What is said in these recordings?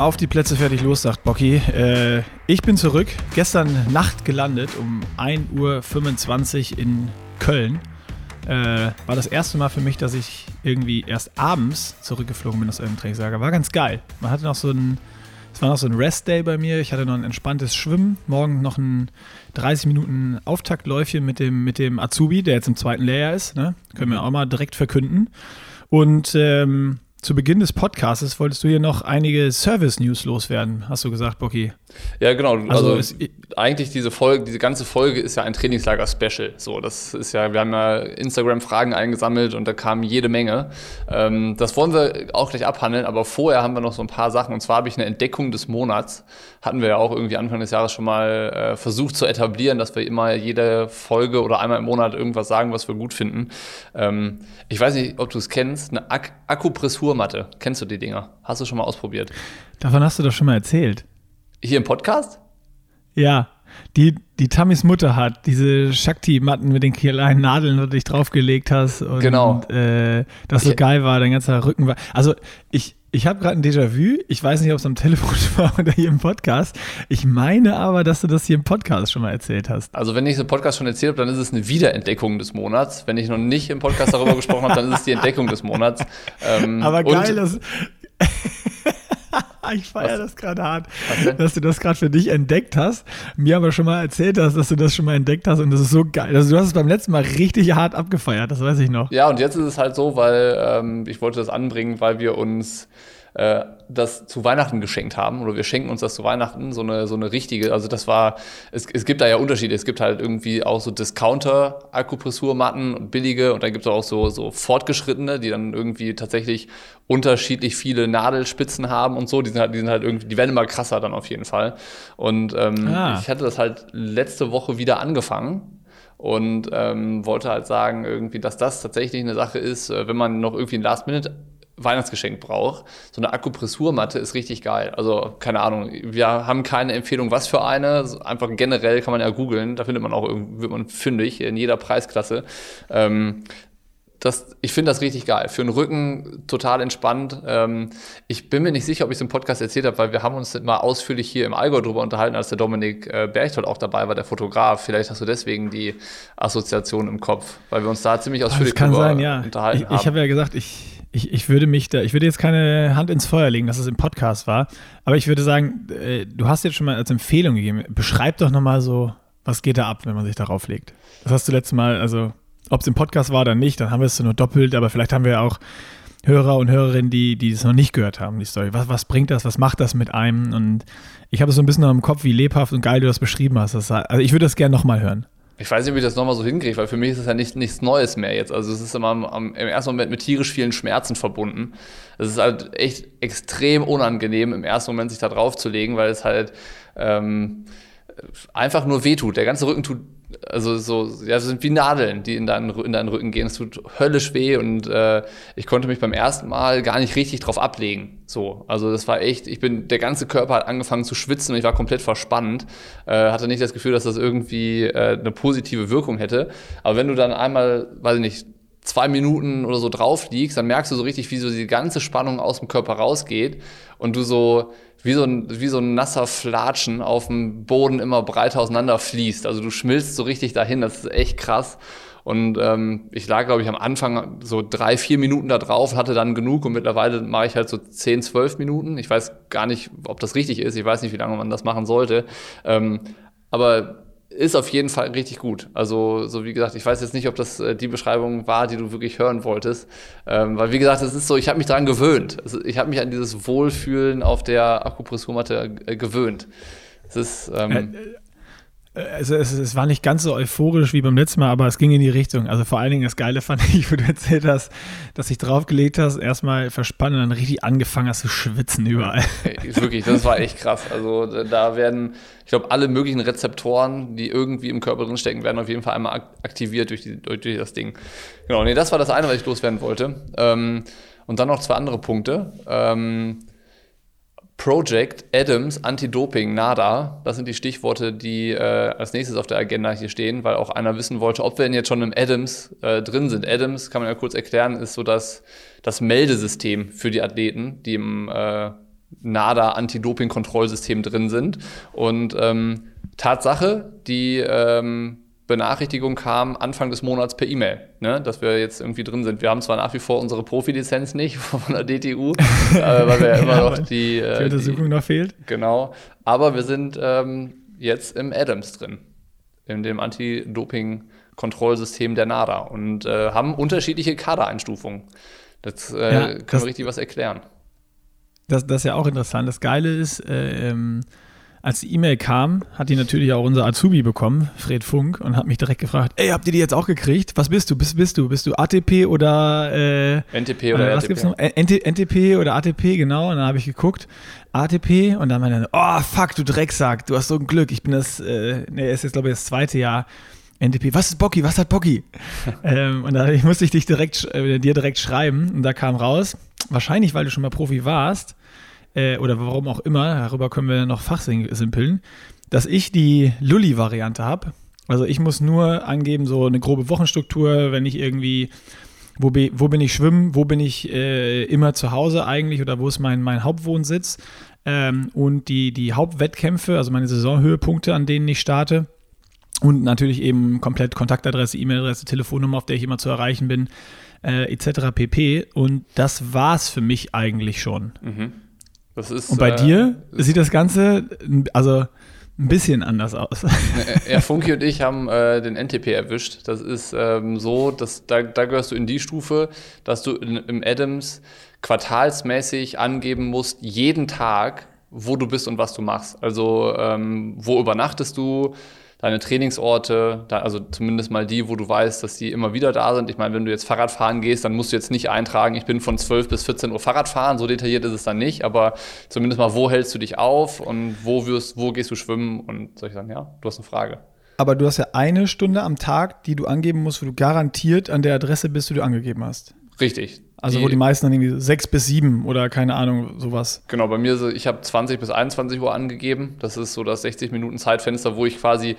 Auf die Plätze fertig los, sagt Bocky. Äh, ich bin zurück. Gestern Nacht gelandet um 1.25 Uhr in Köln. Äh, war das erste Mal für mich, dass ich irgendwie erst abends zurückgeflogen bin aus einem Trainingslager. War ganz geil. Man hatte noch so ein, es war noch so ein Rest-Day bei mir. Ich hatte noch ein entspanntes Schwimmen. Morgen noch ein 30 Minuten Auftaktläufchen mit dem, mit dem Azubi, der jetzt im zweiten Lehrjahr ist. Ne? Können wir auch mal direkt verkünden. Und ähm, zu Beginn des Podcasts wolltest du hier noch einige Service-News loswerden, hast du gesagt, Bocky. Ja, genau. Also, also eigentlich diese Folge, diese ganze Folge ist ja ein Trainingslager-Special. So, das ist ja, wir haben ja Instagram-Fragen eingesammelt und da kamen jede Menge. Ähm, das wollen wir auch gleich abhandeln, aber vorher haben wir noch so ein paar Sachen. Und zwar habe ich eine Entdeckung des Monats. Hatten wir ja auch irgendwie Anfang des Jahres schon mal äh, versucht zu etablieren, dass wir immer jede Folge oder einmal im Monat irgendwas sagen, was wir gut finden. Ähm, ich weiß nicht, ob du es kennst, eine Ak Akupressurmatte. Kennst du die Dinger? Hast du schon mal ausprobiert? Davon hast du doch schon mal erzählt. Hier im Podcast? Ja, die, die Tamis Mutter hat, diese Shakti-Matten mit den kleinen Nadeln, wo du dich draufgelegt hast. Und, genau. Äh, das so geil war, dein ganzer Rücken war. Also ich, ich habe gerade ein Déjà-vu. Ich weiß nicht, ob es am Telefon war oder hier im Podcast. Ich meine aber, dass du das hier im Podcast schon mal erzählt hast. Also wenn ich es im Podcast schon erzählt habe, dann ist es eine Wiederentdeckung des Monats. Wenn ich noch nicht im Podcast darüber gesprochen habe, dann ist es die Entdeckung des Monats. Ähm, aber geil, dass ich feiere das gerade hart, dass du das gerade für dich entdeckt hast. Mir aber schon mal erzählt hast, dass du das schon mal entdeckt hast und das ist so geil. Also du hast es beim letzten Mal richtig hart abgefeiert, das weiß ich noch. Ja, und jetzt ist es halt so, weil ähm, ich wollte das anbringen, weil wir uns äh, das zu Weihnachten geschenkt haben oder wir schenken uns das zu Weihnachten, so eine, so eine richtige, also das war, es, es gibt da ja Unterschiede, es gibt halt irgendwie auch so Discounter-Akupressurmatten, billige und dann gibt es auch so, so fortgeschrittene, die dann irgendwie tatsächlich unterschiedlich viele Nadelspitzen haben und so, die sind halt, die sind halt irgendwie, die werden immer krasser dann auf jeden Fall. Und ähm, ah. ich hatte das halt letzte Woche wieder angefangen und ähm, wollte halt sagen, irgendwie, dass das tatsächlich eine Sache ist, äh, wenn man noch irgendwie ein Last-Minute Weihnachtsgeschenk braucht. So eine Akupressurmatte ist richtig geil. Also, keine Ahnung, wir haben keine Empfehlung, was für eine. Einfach generell kann man ja googeln, da findet man auch, wird man fündig in jeder Preisklasse. Ähm, das, ich finde das richtig geil. Für den Rücken total entspannt. Ähm, ich bin mir nicht sicher, ob ich es im Podcast erzählt habe, weil wir haben uns mal ausführlich hier im Allgäu drüber unterhalten, als der Dominik äh, Berchtold auch dabei war, der Fotograf. Vielleicht hast du deswegen die Assoziation im Kopf, weil wir uns da ziemlich ausführlich drüber sein, ja. unterhalten ich, haben. Ich habe ja gesagt, ich ich, ich würde mich da, ich würde jetzt keine Hand ins Feuer legen, dass es im Podcast war, aber ich würde sagen, äh, du hast jetzt schon mal als Empfehlung gegeben, beschreib doch nochmal so, was geht da ab, wenn man sich darauf legt. Das hast du letztes Mal, also ob es im Podcast war oder nicht, dann haben wir es nur doppelt, aber vielleicht haben wir auch Hörer und Hörerinnen, die, die es noch nicht gehört haben, die Story. Was, was bringt das, was macht das mit einem? Und ich habe es so ein bisschen noch im Kopf, wie lebhaft und geil du das beschrieben hast. Das, also ich würde das gerne nochmal hören. Ich weiß nicht, ob ich das nochmal so hinkriege, weil für mich ist es ja nicht, nichts Neues mehr jetzt. Also es ist immer am, am, im ersten Moment mit tierisch vielen Schmerzen verbunden. Es ist halt echt extrem unangenehm, im ersten Moment sich da drauf zu legen, weil es halt ähm, einfach nur wehtut. Der ganze Rücken tut also so, ja, sind wie Nadeln, die in deinen, in deinen Rücken gehen. Es tut höllisch weh und äh, ich konnte mich beim ersten Mal gar nicht richtig drauf ablegen. So, also das war echt, ich bin, der ganze Körper hat angefangen zu schwitzen und ich war komplett verspannt. Äh, hatte nicht das Gefühl, dass das irgendwie äh, eine positive Wirkung hätte. Aber wenn du dann einmal, weiß ich nicht, zwei Minuten oder so drauf liegst, dann merkst du so richtig, wie so die ganze Spannung aus dem Körper rausgeht und du so wie so ein, wie so ein nasser Flatschen auf dem Boden immer breiter auseinander fließt. Also du schmilzt so richtig dahin, das ist echt krass. Und ähm, ich lag, glaube ich, am Anfang so drei, vier Minuten da drauf, hatte dann genug und mittlerweile mache ich halt so zehn, zwölf Minuten. Ich weiß gar nicht, ob das richtig ist. Ich weiß nicht, wie lange man das machen sollte. Ähm, aber ist auf jeden Fall richtig gut. Also, so wie gesagt, ich weiß jetzt nicht, ob das äh, die Beschreibung war, die du wirklich hören wolltest. Ähm, weil, wie gesagt, es ist so, ich habe mich daran gewöhnt. Also, ich habe mich an dieses Wohlfühlen auf der Akupressurmatte äh, gewöhnt. Es ist. Ähm, äh, also es, es, war nicht ganz so euphorisch wie beim letzten Mal, aber es ging in die Richtung. Also vor allen Dingen das Geile fand ich, wo du erzählt hast, dass dich draufgelegt hast, erstmal verspannt und dann richtig angefangen hast zu schwitzen überall. Wirklich, das war echt krass. Also da werden, ich glaube, alle möglichen Rezeptoren, die irgendwie im Körper drin stecken, werden auf jeden Fall einmal aktiviert durch, die, durch das Ding. Genau, nee, das war das eine, was ich loswerden wollte. Ähm, und dann noch zwei andere Punkte. Ähm, Project, Adams, Anti-Doping, NADA. Das sind die Stichworte, die äh, als nächstes auf der Agenda hier stehen, weil auch einer wissen wollte, ob wir denn jetzt schon im Adams äh, drin sind. Adams, kann man ja kurz erklären, ist so das, das Meldesystem für die Athleten, die im, äh, NADA-Anti-Doping-Kontrollsystem drin sind. Und ähm, Tatsache, die ähm, Benachrichtigung kam Anfang des Monats per E-Mail, ne, dass wir jetzt irgendwie drin sind. Wir haben zwar nach wie vor unsere Profilizenz nicht von der DTU, äh, weil wir ja immer noch die, äh, die Untersuchung die, noch fehlt. Genau, aber wir sind ähm, jetzt im Adams drin, in dem Anti-Doping-Kontrollsystem der NADA und äh, haben unterschiedliche Kadereinstufungen. Das äh, ja, können wir richtig was erklären. Das, das ist ja auch interessant. Das Geile ist, äh, ähm, als die E-Mail kam, hat die natürlich auch unser Azubi bekommen, Fred Funk, und hat mich direkt gefragt: Ey, habt ihr die jetzt auch gekriegt? Was bist du? Bist, bist du? Bist du ATP oder äh, NTP oder äh, was RTP? Gibt's noch? NT, NTP oder ATP, genau. Und dann habe ich geguckt, ATP, und dann meinte er: Oh, fuck, du Drecksack, du hast so ein Glück. Ich bin das, äh, nee, ist jetzt, glaube ich, das zweite Jahr. NTP, was ist Bocky? Was hat Bocky? ähm, und da musste ich dich direkt, äh, dir direkt schreiben. Und da kam raus, wahrscheinlich, weil du schon mal Profi warst, äh, oder warum auch immer, darüber können wir noch fachsimpeln, dass ich die Lully-Variante habe. Also ich muss nur angeben, so eine grobe Wochenstruktur, wenn ich irgendwie, wo, be, wo bin ich schwimmen, wo bin ich äh, immer zu Hause eigentlich oder wo ist mein, mein Hauptwohnsitz ähm, und die, die Hauptwettkämpfe, also meine Saisonhöhepunkte, an denen ich starte. Und natürlich eben komplett Kontaktadresse, E-Mail-Adresse, Telefonnummer, auf der ich immer zu erreichen bin, äh, etc. pp. Und das war's für mich eigentlich schon. Mhm. Das ist, Und bei äh, dir sieht das Ganze also ein bisschen anders aus. Ja, Funky und ich haben äh, den NTP erwischt. Das ist ähm, so, dass da, da gehörst du in die Stufe, dass du in, im Adams quartalsmäßig angeben musst, jeden Tag, wo du bist und was du machst. Also ähm, wo übernachtest du, deine Trainingsorte, also zumindest mal die, wo du weißt, dass die immer wieder da sind. Ich meine, wenn du jetzt Fahrrad fahren gehst, dann musst du jetzt nicht eintragen, ich bin von 12 bis 14 Uhr Fahrrad fahren, so detailliert ist es dann nicht, aber zumindest mal, wo hältst du dich auf und wo, wirst, wo gehst du schwimmen und soll ich sagen, ja, du hast eine Frage. Aber du hast ja eine Stunde am Tag, die du angeben musst, wo du garantiert an der Adresse bist, die du angegeben hast. Richtig. Also die, wo die meisten dann irgendwie sechs bis sieben oder keine Ahnung, sowas. Genau, bei mir, ich habe 20 bis 21 Uhr angegeben. Das ist so das 60 Minuten Zeitfenster, wo ich quasi,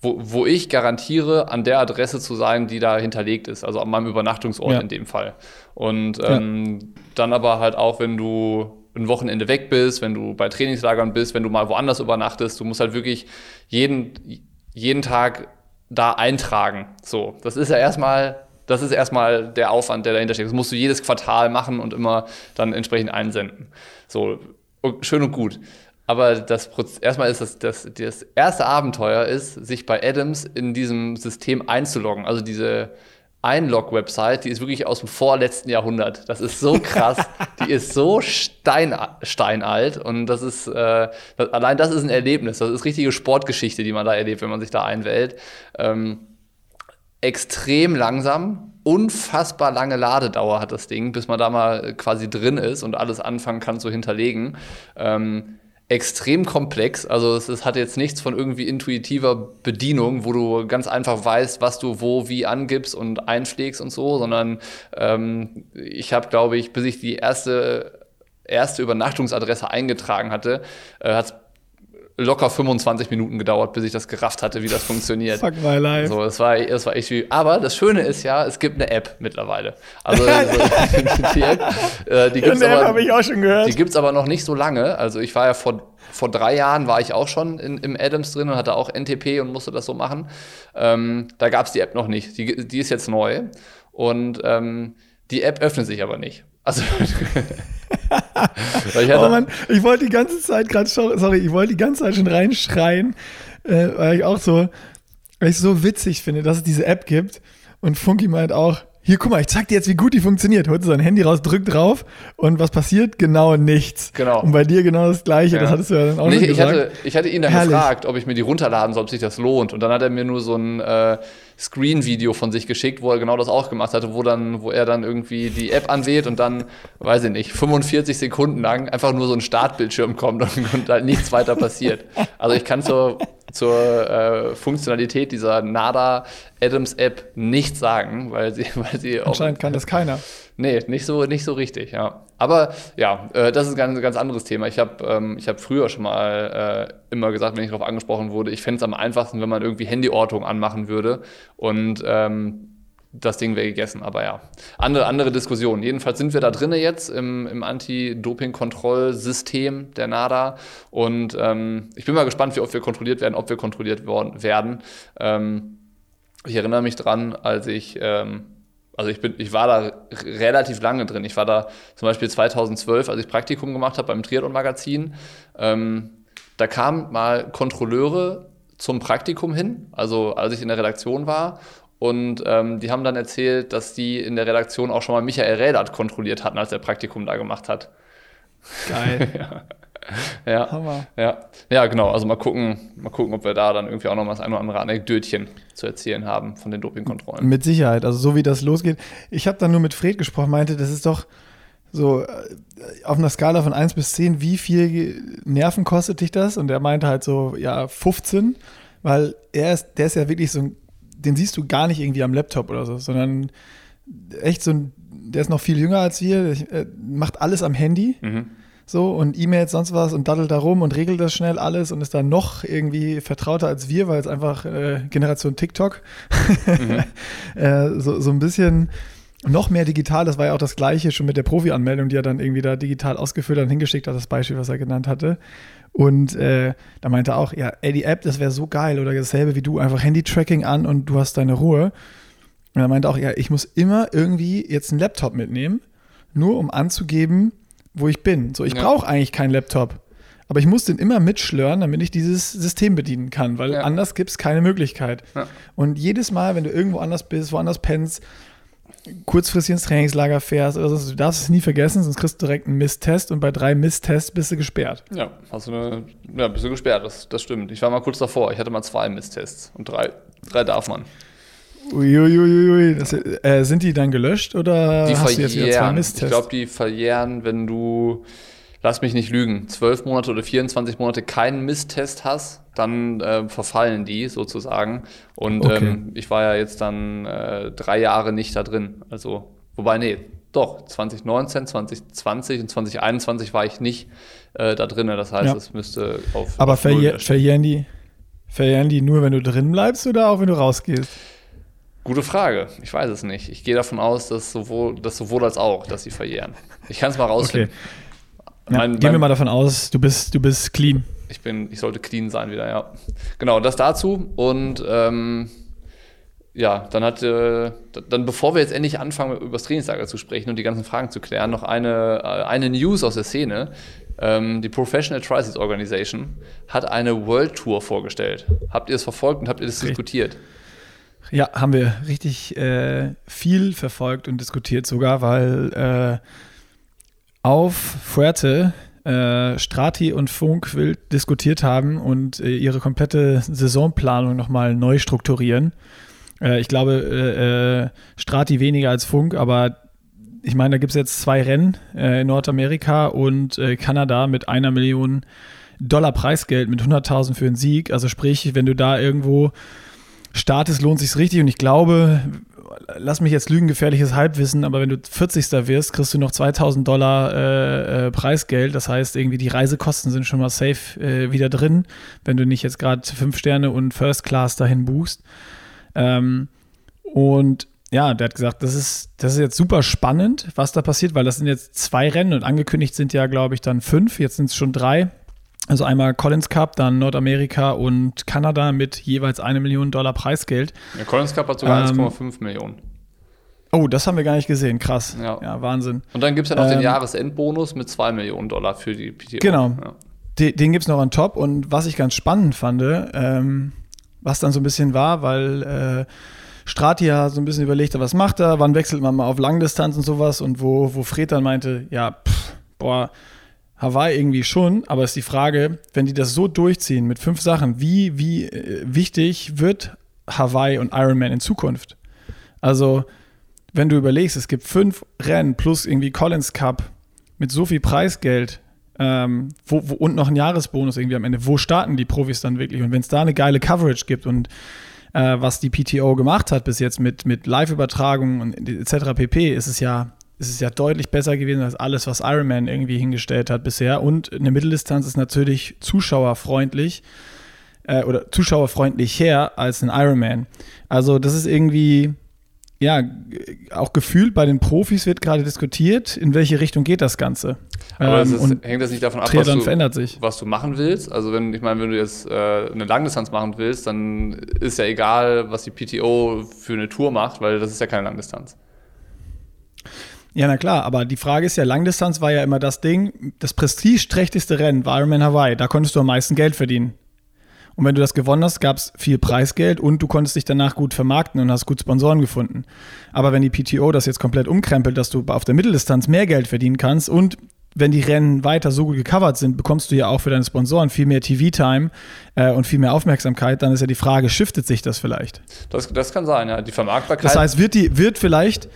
wo, wo ich garantiere, an der Adresse zu sein, die da hinterlegt ist. Also an meinem Übernachtungsort ja. in dem Fall. Und ähm, ja. dann aber halt auch, wenn du ein Wochenende weg bist, wenn du bei Trainingslagern bist, wenn du mal woanders übernachtest, du musst halt wirklich jeden, jeden Tag da eintragen. So, das ist ja erstmal das ist erstmal der Aufwand, der dahinter steckt. Das musst du jedes Quartal machen und immer dann entsprechend einsenden. So, schön und gut. Aber das, erstmal ist das, das, das erste Abenteuer ist, sich bei Adams in diesem System einzuloggen. Also diese Einlog-Website, die ist wirklich aus dem vorletzten Jahrhundert. Das ist so krass. die ist so stein, steinalt. Und das ist, äh, das, allein das ist ein Erlebnis. Das ist richtige Sportgeschichte, die man da erlebt, wenn man sich da einwählt. Ähm, extrem langsam, unfassbar lange Ladedauer hat das Ding, bis man da mal quasi drin ist und alles anfangen kann zu hinterlegen. Ähm, extrem komplex, also es, es, hat jetzt nichts von irgendwie intuitiver Bedienung, wo du ganz einfach weißt, was du wo wie angibst und einpflegst und so, sondern ähm, ich habe, glaube ich, bis ich die erste erste Übernachtungsadresse eingetragen hatte, äh, hat es locker 25 Minuten gedauert, bis ich das gerafft hatte, wie das funktioniert. Fuck my life. So, es war, es war echt wie. Aber das Schöne ist ja, es gibt eine App mittlerweile. Also, also die App, äh, die gibt's aber, habe ich auch schon gehört. Die gibt's aber noch nicht so lange. Also ich war ja vor vor drei Jahren war ich auch schon in, im Adams drin und hatte auch NTP und musste das so machen. Ähm, da gab es die App noch nicht. Die, die ist jetzt neu. Und ähm, die App öffnet sich aber nicht. Also. ich, oh Mann, ich wollte die ganze Zeit gerade, sorry, ich wollte die ganze Zeit schon reinschreien, äh, weil ich auch so, weil ich so witzig finde, dass es diese App gibt. Und Funky meint auch, hier, guck mal, ich zeig dir jetzt, wie gut die funktioniert. Holt sein Handy raus, drückt drauf und was passiert? Genau nichts. Genau. Und bei dir genau das Gleiche. Ja. Das hattest du ja dann auch nee, ich gesagt. Hatte, ich hatte ihn dann Herrlich. gefragt, ob ich mir die runterladen soll, ob sich das lohnt. Und dann hat er mir nur so ein äh, Screen-Video von sich geschickt, wo er genau das auch gemacht hatte, wo dann, wo er dann irgendwie die App anwählt und dann, weiß ich nicht, 45 Sekunden lang einfach nur so ein Startbildschirm kommt und, und halt nichts weiter passiert. Also ich kann so zur äh, Funktionalität dieser NADA Adams App nichts sagen, weil sie, weil sie Anscheinend kann das keiner. Nee, nicht so, nicht so richtig, ja. Aber ja, äh, das ist ein ganz, ganz anderes Thema. Ich habe ähm, hab früher schon mal äh, immer gesagt, wenn ich darauf angesprochen wurde, ich fände es am einfachsten, wenn man irgendwie Handyortung anmachen würde und ähm, das Ding wäre gegessen. Aber ja, andere, andere Diskussion. Jedenfalls sind wir da drinnen jetzt im, im Anti-Doping-Kontrollsystem der NADA. Und ähm, ich bin mal gespannt, wie oft wir kontrolliert werden, ob wir kontrolliert worden, werden. Ähm, ich erinnere mich dran, als ich, ähm, also ich bin, ich war da relativ lange drin. Ich war da zum Beispiel 2012, als ich Praktikum gemacht habe beim Triathlon-Magazin. Ähm, da kamen mal Kontrolleure zum Praktikum hin, also als ich in der Redaktion war und ähm, die haben dann erzählt, dass die in der Redaktion auch schon mal Michael Rädert kontrolliert hatten, als er Praktikum da gemacht hat. Geil. ja. Ja. Hammer. ja. Ja, genau. Also mal gucken, mal gucken, ob wir da dann irgendwie auch noch mal das ein oder andere Anekdötchen zu erzählen haben von den Dopingkontrollen. Mit Sicherheit. Also so wie das losgeht. Ich habe dann nur mit Fred gesprochen, meinte, das ist doch so äh, auf einer Skala von 1 bis 10, wie viel Nerven kostet dich das? Und er meinte halt so, ja, 15, weil er ist, der ist ja wirklich so ein den siehst du gar nicht irgendwie am Laptop oder so, sondern echt so ein, der ist noch viel jünger als wir, der macht alles am Handy. Mhm. So und E-Mails, sonst was und daddelt da rum und regelt das schnell alles und ist dann noch irgendwie vertrauter als wir, weil es einfach äh, Generation TikTok mhm. äh, so, so ein bisschen noch mehr digital, das war ja auch das gleiche schon mit der Profi-Anmeldung, die er dann irgendwie da digital ausgefüllt und hingeschickt hat, das Beispiel, was er genannt hatte. Und äh, da meinte er auch, ja, ey, die App, das wäre so geil oder dasselbe wie du, einfach Handy-Tracking an und du hast deine Ruhe. Und er meinte auch, ja, ich muss immer irgendwie jetzt einen Laptop mitnehmen, nur um anzugeben, wo ich bin. So, ich ja. brauche eigentlich keinen Laptop. Aber ich muss den immer mitschlören, damit ich dieses System bedienen kann, weil ja. anders gibt es keine Möglichkeit. Ja. Und jedes Mal, wenn du irgendwo anders bist, woanders pennst, kurzfristig ins Trainingslager fährst oder so, du darfst es nie vergessen, sonst kriegst du direkt einen Misstest und bei drei Misstests bist du gesperrt. Ja, hast du eine, ja, bist du gesperrt, das, das stimmt. Ich war mal kurz davor, ich hatte mal zwei Misstests und drei, drei darf man. Uiuiuiui. Das, äh, sind die dann gelöscht oder die hast du jetzt wieder zwei Misstests? Ich glaube, die verjähren, wenn du lass mich nicht lügen, zwölf Monate oder 24 Monate keinen Misstest hast, dann äh, verfallen die sozusagen. Und okay. ähm, ich war ja jetzt dann äh, drei Jahre nicht da drin. Also, wobei, nee, doch, 2019, 2020 und 2021 war ich nicht äh, da drin. Das heißt, ja. es müsste auf. Aber auf verjähr, verjähren, die, verjähren die nur, wenn du drin bleibst oder auch wenn du rausgehst? Gute Frage. Ich weiß es nicht. Ich gehe davon aus, dass sowohl, dass sowohl als auch, dass sie verjähren. Ich kann es mal rausfinden. Okay. Ja, mein, gehen wir mal davon aus, du bist, du bist clean. Ich bin, ich sollte clean sein wieder, ja. Genau, das dazu. Und ähm, ja, dann hat, äh, dann bevor wir jetzt endlich anfangen, über das Trainingslager zu sprechen und die ganzen Fragen zu klären, noch eine, äh, eine News aus der Szene. Ähm, die Professional Triceps Organization hat eine World Tour vorgestellt. Habt ihr es verfolgt und habt ihr das richtig. diskutiert? Ja, haben wir richtig äh, viel verfolgt und diskutiert sogar, weil äh, auf Fuerte äh, Strati und Funk wild diskutiert haben und äh, ihre komplette Saisonplanung nochmal neu strukturieren. Äh, ich glaube, äh, Strati weniger als Funk, aber ich meine, da gibt es jetzt zwei Rennen in Nordamerika und Kanada mit einer Million Dollar Preisgeld mit 100.000 für einen Sieg. Also sprich, wenn du da irgendwo startest, lohnt sich richtig. Und ich glaube, lass mich jetzt lügen, gefährliches Halbwissen, aber wenn du 40. wirst, kriegst du noch 2000 Dollar äh, äh, Preisgeld. Das heißt, irgendwie die Reisekosten sind schon mal safe äh, wieder drin, wenn du nicht jetzt gerade fünf Sterne und First Class dahin buchst. Ähm, und ja, der hat gesagt, das ist, das ist jetzt super spannend, was da passiert, weil das sind jetzt zwei Rennen und angekündigt sind ja, glaube ich, dann fünf. Jetzt sind es schon drei. Also einmal Collins Cup, dann Nordamerika und Kanada mit jeweils eine Million Dollar Preisgeld. Der Collins Cup hat sogar ähm, 1,5 Millionen. Oh, das haben wir gar nicht gesehen. Krass. Ja, ja Wahnsinn. Und dann gibt es ja noch ähm, den Jahresendbonus mit 2 Millionen Dollar für die PTO. Genau. Ja. Den, den gibt es noch on top. Und was ich ganz spannend fand, ähm, was dann so ein bisschen war, weil äh, Strati ja so ein bisschen überlegt hat, was macht er, wann wechselt man mal auf Langdistanz und sowas. Und wo, wo Fred dann meinte, ja, pff, boah, Hawaii irgendwie schon, aber ist die Frage, wenn die das so durchziehen mit fünf Sachen, wie, wie äh, wichtig wird Hawaii und Ironman in Zukunft? Also, wenn du überlegst, es gibt fünf Rennen plus irgendwie Collins Cup mit so viel Preisgeld ähm, wo, wo, und noch ein Jahresbonus irgendwie am Ende, wo starten die Profis dann wirklich? Und wenn es da eine geile Coverage gibt und äh, was die PTO gemacht hat bis jetzt mit, mit Live-Übertragungen und etc. pp, ist es ja ist es ja deutlich besser gewesen als alles, was Ironman irgendwie hingestellt hat bisher. Und eine Mitteldistanz ist natürlich zuschauerfreundlich äh, oder zuschauerfreundlich her als ein Ironman. Also das ist irgendwie, ja, auch gefühlt bei den Profis wird gerade diskutiert, in welche Richtung geht das Ganze. Aber ähm, ist, hängt das nicht davon ab, was du, verändert sich. was du machen willst? Also wenn, ich meine, wenn du jetzt äh, eine Langdistanz machen willst, dann ist ja egal, was die PTO für eine Tour macht, weil das ist ja keine Langdistanz. Ja, na klar, aber die Frage ist ja, Langdistanz war ja immer das Ding, das prestigeträchtigste Rennen war Ironman Hawaii, da konntest du am meisten Geld verdienen. Und wenn du das gewonnen hast, gab es viel Preisgeld und du konntest dich danach gut vermarkten und hast gut Sponsoren gefunden. Aber wenn die PTO das jetzt komplett umkrempelt, dass du auf der Mitteldistanz mehr Geld verdienen kannst und wenn die Rennen weiter so gut gecovert sind, bekommst du ja auch für deine Sponsoren viel mehr TV-Time äh, und viel mehr Aufmerksamkeit. Dann ist ja die Frage, shiftet sich das vielleicht? Das, das kann sein, ja. Die Vermarktbarkeit. Das heißt, wird, die, wird vielleicht,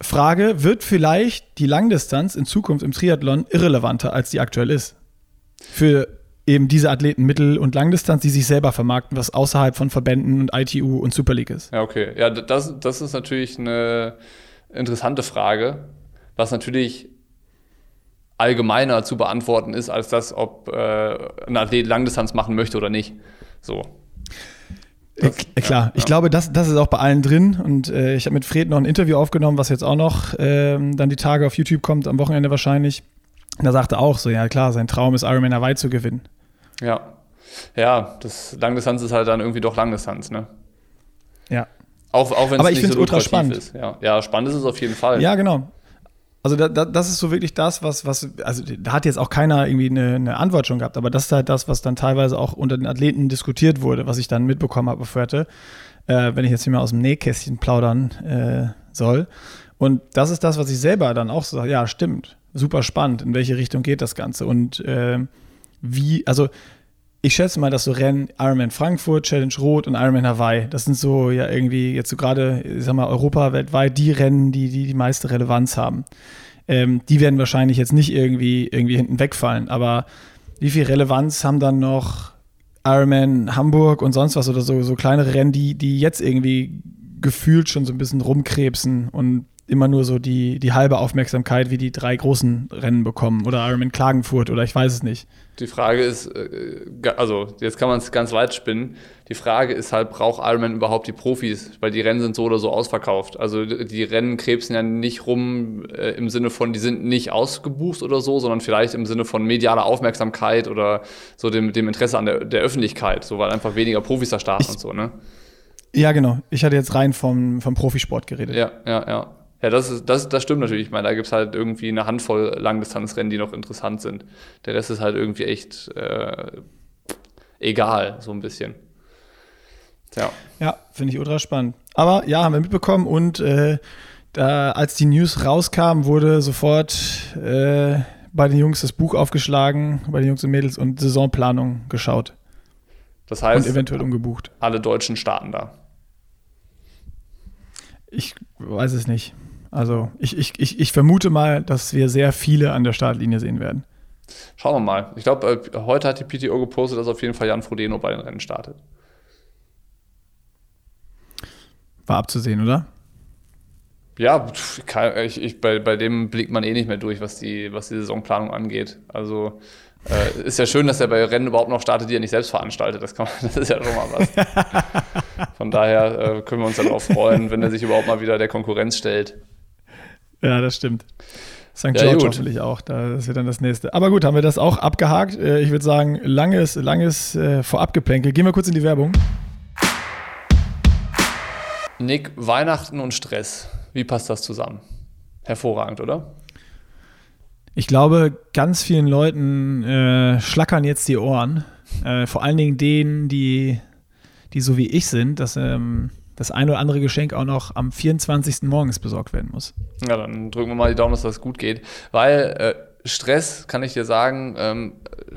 Frage, wird vielleicht die Langdistanz in Zukunft im Triathlon irrelevanter, als die aktuell ist? Für eben diese Athleten Mittel- und Langdistanz, die sich selber vermarkten, was außerhalb von Verbänden und ITU und Super League ist. Ja, okay. Ja, das, das ist natürlich eine interessante Frage, was natürlich allgemeiner zu beantworten ist, als das, ob äh, ein Athlet Langdistanz machen möchte oder nicht. So. Das, äh, Klar, ja, ich ja. glaube, das, das ist auch bei allen drin. Und äh, ich habe mit Fred noch ein Interview aufgenommen, was jetzt auch noch ähm, dann die Tage auf YouTube kommt, am Wochenende wahrscheinlich. Da sagte auch so, ja klar, sein Traum ist Ironman Hawaii zu gewinnen. Ja. Ja, das Langdistanz ist halt dann irgendwie doch Langdistanz, ne? Ja. Auch, auch wenn es nicht so ultra spannend. ist. Ja. ja, spannend ist es auf jeden Fall. Ja, genau. Also da, da, das ist so wirklich das, was, was, also da hat jetzt auch keiner irgendwie eine, eine, Antwort schon gehabt, aber das ist halt das, was dann teilweise auch unter den Athleten diskutiert wurde, was ich dann mitbekommen habe auf Fuerte, äh, wenn ich jetzt hier mal aus dem Nähkästchen plaudern äh, soll. Und das ist das, was ich selber dann auch so sage, ja, stimmt super spannend, in welche Richtung geht das Ganze und äh, wie, also ich schätze mal, dass so Rennen Ironman Frankfurt, Challenge Rot und Ironman Hawaii, das sind so ja irgendwie jetzt so gerade, ich sag mal, Europa weltweit die Rennen, die die, die meiste Relevanz haben. Ähm, die werden wahrscheinlich jetzt nicht irgendwie, irgendwie hinten wegfallen, aber wie viel Relevanz haben dann noch Ironman Hamburg und sonst was oder so, so kleinere Rennen, die, die jetzt irgendwie gefühlt schon so ein bisschen rumkrebsen und immer nur so die, die halbe Aufmerksamkeit wie die drei großen Rennen bekommen oder Ironman Klagenfurt oder ich weiß es nicht. Die Frage ist, äh, also jetzt kann man es ganz weit spinnen. Die Frage ist halt, braucht Ironman überhaupt die Profis? Weil die Rennen sind so oder so ausverkauft. Also die Rennen krebsen ja nicht rum äh, im Sinne von, die sind nicht ausgebucht oder so, sondern vielleicht im Sinne von medialer Aufmerksamkeit oder so dem, dem Interesse an der, der Öffentlichkeit, so weil einfach weniger Profis da starten ich, und so, ne? Ja, genau. Ich hatte jetzt rein vom, vom Profisport geredet. Ja, ja, ja. Ja, das, ist, das, das stimmt natürlich. Ich meine, da gibt es halt irgendwie eine Handvoll Langdistanzrennen, die noch interessant sind. Der Rest ist halt irgendwie echt äh, egal, so ein bisschen. Ja, ja finde ich ultra spannend. Aber ja, haben wir mitbekommen und äh, da, als die News rauskam, wurde sofort äh, bei den Jungs das Buch aufgeschlagen, bei den Jungs und Mädels und Saisonplanung geschaut. Das heißt, und eventuell umgebucht. Alle Deutschen starten da. Ich weiß es nicht. Also ich, ich, ich, ich vermute mal, dass wir sehr viele an der Startlinie sehen werden. Schauen wir mal. Ich glaube, äh, heute hat die PTO gepostet, dass auf jeden Fall Jan Frodeno bei den Rennen startet. War abzusehen, oder? Ja, ich, ich, bei, bei dem blickt man eh nicht mehr durch, was die, was die Saisonplanung angeht. Also äh, ist ja schön, dass er bei Rennen überhaupt noch startet, die er nicht selbst veranstaltet. Das, kann man, das ist ja schon mal was. Von daher äh, können wir uns darauf freuen, wenn er sich überhaupt mal wieder der Konkurrenz stellt. Ja, das stimmt. St. Ja, George hoffentlich auch. Das wird dann das nächste. Aber gut, haben wir das auch abgehakt. Äh, ich würde sagen, langes, langes äh, Vorabgeplänkel. Gehen wir kurz in die Werbung. Nick, Weihnachten und Stress. Wie passt das zusammen? Hervorragend, oder? Ich glaube, ganz vielen Leuten äh, schlackern jetzt die Ohren. Äh, vor allen Dingen denen, die, die so wie ich sind, dass ähm, das ein oder andere Geschenk auch noch am 24. morgens besorgt werden muss. Ja, dann drücken wir mal die Daumen, dass das gut geht. Weil äh, Stress, kann ich dir sagen, ähm,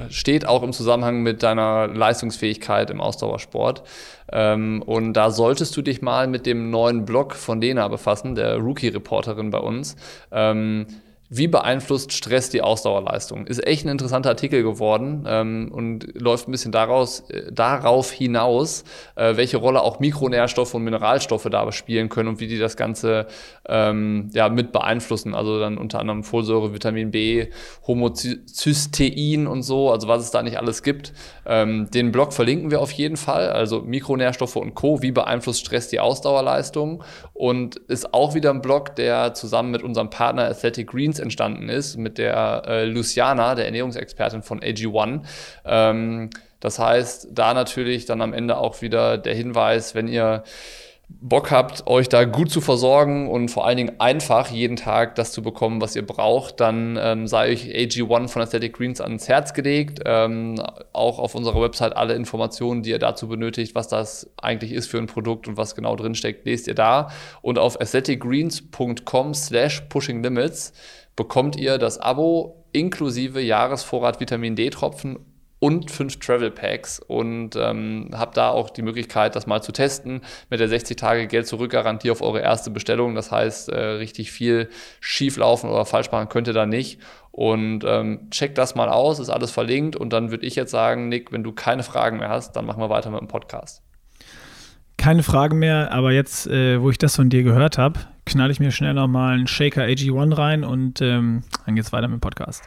steht auch im Zusammenhang mit deiner Leistungsfähigkeit im Ausdauersport. Ähm, und da solltest du dich mal mit dem neuen Blog von Lena befassen, der Rookie-Reporterin bei uns. Ähm, wie beeinflusst Stress die Ausdauerleistung? Ist echt ein interessanter Artikel geworden ähm, und läuft ein bisschen daraus, äh, darauf hinaus, äh, welche Rolle auch Mikronährstoffe und Mineralstoffe da spielen können und wie die das Ganze ähm, ja, mit beeinflussen. Also dann unter anderem Folsäure, Vitamin B, Homocystein und so, also was es da nicht alles gibt. Ähm, den Blog verlinken wir auf jeden Fall, also Mikronährstoffe und Co., wie beeinflusst Stress die Ausdauerleistung und ist auch wieder ein Blog, der zusammen mit unserem Partner Athletic Greens entstanden ist, mit der äh, Luciana, der Ernährungsexpertin von AG1. Ähm, das heißt, da natürlich dann am Ende auch wieder der Hinweis, wenn ihr Bock habt, euch da gut zu versorgen und vor allen Dingen einfach jeden Tag das zu bekommen, was ihr braucht, dann ähm, sei euch AG1 von Aesthetic Greens ans Herz gelegt. Ähm, auch auf unserer Website alle Informationen, die ihr dazu benötigt, was das eigentlich ist für ein Produkt und was genau drinsteckt, lest ihr da. Und auf aestheticgreens.com slash pushinglimits bekommt ihr das Abo inklusive Jahresvorrat Vitamin D-Tropfen und fünf Travel Packs und ähm, habt da auch die Möglichkeit, das mal zu testen mit der 60 Tage Geld zurück Garantie auf eure erste Bestellung. Das heißt, äh, richtig viel schief laufen oder falsch machen könnt ihr da nicht. Und ähm, checkt das mal aus, ist alles verlinkt. Und dann würde ich jetzt sagen, Nick, wenn du keine Fragen mehr hast, dann machen wir weiter mit dem Podcast. Keine Frage mehr, aber jetzt, äh, wo ich das von dir gehört habe, knall ich mir schnell nochmal einen Shaker AG1 rein und ähm, dann geht's weiter mit dem Podcast.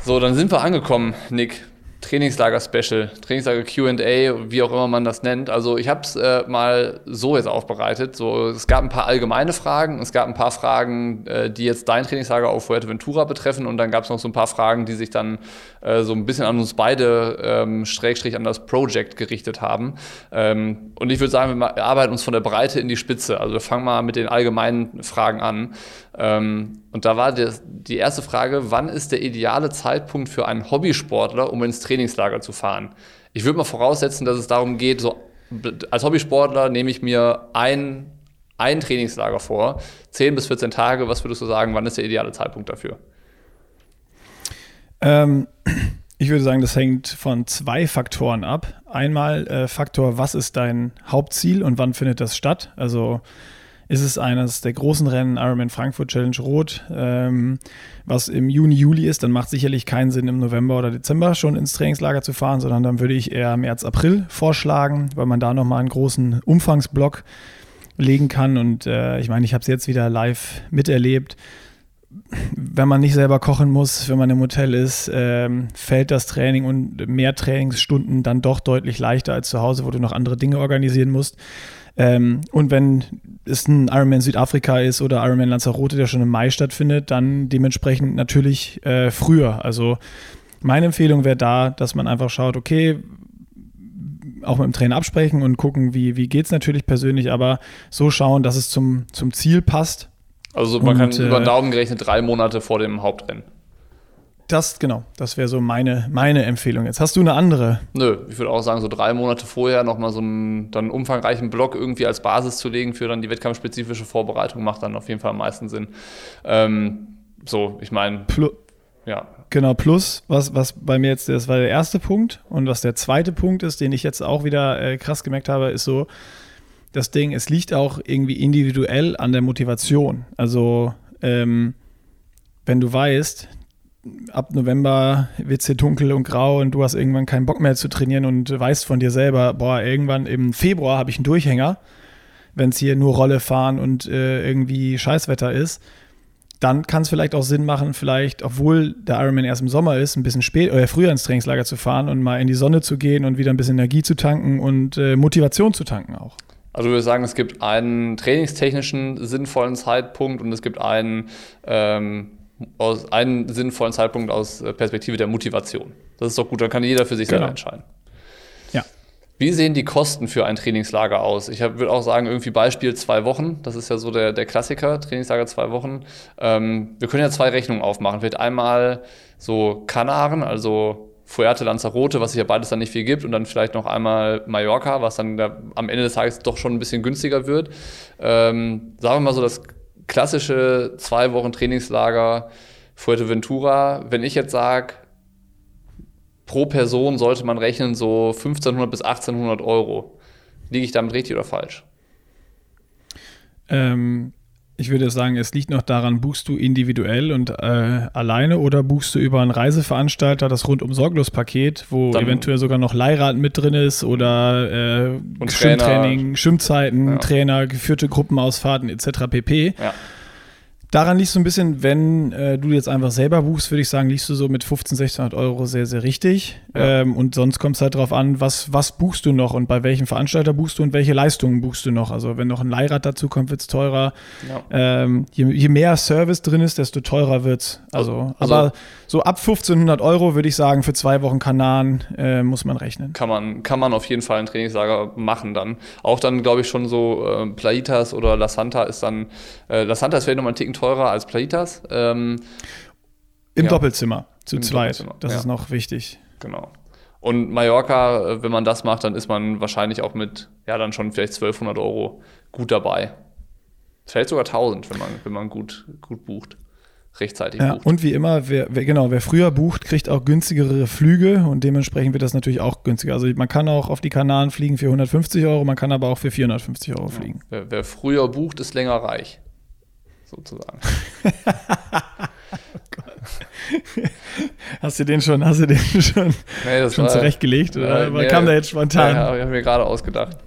So, dann sind wir angekommen, Nick. Trainingslager-Special, Trainingslager QA, wie auch immer man das nennt. Also ich habe es äh, mal so jetzt aufbereitet. So, es gab ein paar allgemeine Fragen, es gab ein paar Fragen, äh, die jetzt dein Trainingslager auf Fuerteventura betreffen und dann gab es noch so ein paar Fragen, die sich dann äh, so ein bisschen an uns beide ähm, Schrägstrich an das Project gerichtet haben. Ähm, und ich würde sagen, wir arbeiten uns von der Breite in die Spitze. Also wir fangen mal mit den allgemeinen Fragen an. Ähm, und da war das, die erste Frage, wann ist der ideale Zeitpunkt für einen Hobbysportler, um ins Trainingslager zu fahren? Ich würde mal voraussetzen, dass es darum geht, so als Hobbysportler nehme ich mir ein, ein Trainingslager vor, 10 bis 14 Tage. Was würdest du sagen, wann ist der ideale Zeitpunkt dafür? Ähm, ich würde sagen, das hängt von zwei Faktoren ab. Einmal äh, Faktor, was ist dein Hauptziel und wann findet das statt? Also ist es eines der großen Rennen, Ironman Frankfurt Challenge Rot, ähm, was im Juni, Juli ist, dann macht sicherlich keinen Sinn, im November oder Dezember schon ins Trainingslager zu fahren, sondern dann würde ich eher März, April vorschlagen, weil man da nochmal einen großen Umfangsblock legen kann. Und äh, ich meine, ich habe es jetzt wieder live miterlebt. Wenn man nicht selber kochen muss, wenn man im Hotel ist, ähm, fällt das Training und mehr Trainingsstunden dann doch deutlich leichter als zu Hause, wo du noch andere Dinge organisieren musst. Ähm, und wenn es ein Ironman Südafrika ist oder Ironman Lanzarote, der schon im Mai stattfindet, dann dementsprechend natürlich äh, früher. Also meine Empfehlung wäre da, dass man einfach schaut, okay, auch mit dem Trainer absprechen und gucken, wie, wie geht es natürlich persönlich, aber so schauen, dass es zum, zum Ziel passt. Also man und, kann über den äh, Daumen gerechnet drei Monate vor dem Hauptrennen. Das, genau, das wäre so meine, meine Empfehlung. Jetzt hast du eine andere. Nö, ich würde auch sagen, so drei Monate vorher nochmal so einen, dann umfangreichen Block irgendwie als Basis zu legen für dann die wettkampfspezifische Vorbereitung macht dann auf jeden Fall am meisten Sinn. Ähm, so, ich meine. Ja. Genau, plus, was, was bei mir jetzt, das war der erste Punkt und was der zweite Punkt ist, den ich jetzt auch wieder äh, krass gemerkt habe, ist so, das Ding, es liegt auch irgendwie individuell an der Motivation. Also, ähm, wenn du weißt, ab November wird es hier dunkel und grau und du hast irgendwann keinen Bock mehr zu trainieren und weißt von dir selber, boah, irgendwann im Februar habe ich einen Durchhänger, wenn es hier nur Rolle fahren und äh, irgendwie Scheißwetter ist, dann kann es vielleicht auch Sinn machen, vielleicht, obwohl der Ironman erst im Sommer ist, ein bisschen spät oder früher ins Trainingslager zu fahren und mal in die Sonne zu gehen und wieder ein bisschen Energie zu tanken und äh, Motivation zu tanken auch. Also würde sagen, es gibt einen trainingstechnischen sinnvollen Zeitpunkt und es gibt einen ähm, aus einem sinnvollen Zeitpunkt aus äh, Perspektive der Motivation. Das ist doch gut, dann kann jeder für sich genau. selber entscheiden. Ja. Wie sehen die Kosten für ein Trainingslager aus? Ich würde auch sagen, irgendwie Beispiel zwei Wochen. Das ist ja so der, der Klassiker, Trainingslager zwei Wochen. Ähm, wir können ja zwei Rechnungen aufmachen. Vielleicht einmal so Kanaren, also Fuerte, Lanzarote, was sich ja beides dann nicht viel gibt, und dann vielleicht noch einmal Mallorca, was dann da am Ende des Tages doch schon ein bisschen günstiger wird. Ähm, sagen wir mal so, das klassische zwei Wochen Trainingslager Fuerteventura, wenn ich jetzt sage, pro Person sollte man rechnen so 1500 bis 1800 Euro. Liege ich damit richtig oder falsch? Ähm, Ich würde sagen, es liegt noch daran, buchst du individuell und äh, alleine oder buchst du über einen Reiseveranstalter das rundum sorglos Paket, wo Dann eventuell sogar noch Leihrad mit drin ist oder äh, Schwimmtraining, Schwimmzeiten, ja. Trainer, geführte Gruppenausfahrten etc. pp. Ja. Daran liegst du ein bisschen, wenn äh, du jetzt einfach selber buchst, würde ich sagen, liegst du so mit 15, 1600 Euro sehr, sehr richtig. Ja. Ähm, und sonst kommt es halt darauf an, was, was buchst du noch und bei welchem Veranstalter buchst du und welche Leistungen buchst du noch. Also wenn noch ein Leihrad dazu kommt, wird es teurer. Ja. Ähm, je, je, mehr Service drin ist, desto teurer wird es. Also, also, aber so ab 1500 Euro würde ich sagen, für zwei Wochen Kanan äh, muss man rechnen. Kann man, kann man auf jeden Fall ein Trainingslager machen dann. Auch dann, glaube ich, schon so äh, Plaitas oder La Santa ist dann, äh, La Santa ist vielleicht nochmal einen Ticken teurer als Plaitas. Ähm, Im ja. Doppelzimmer, zu Im zweit. Doppelzimmer. Das ja. ist noch wichtig. Genau. Und Mallorca, äh, wenn man das macht, dann ist man wahrscheinlich auch mit, ja, dann schon vielleicht 1200 Euro gut dabei. Vielleicht sogar 1000, wenn man, wenn man gut, gut bucht. Rechtzeitig ja, bucht. Und wie immer, wer, wer, genau, wer früher bucht, kriegt auch günstigere Flüge und dementsprechend wird das natürlich auch günstiger. Also man kann auch auf die Kanaren fliegen für 150 Euro, man kann aber auch für 450 Euro fliegen. Ja. Wer, wer früher bucht, ist länger reich sozusagen. hast du den schon, hast du den schon, nee, schon war, zurechtgelegt oder nee, kam der jetzt spontan? Ja, ich habe mir gerade ausgedacht.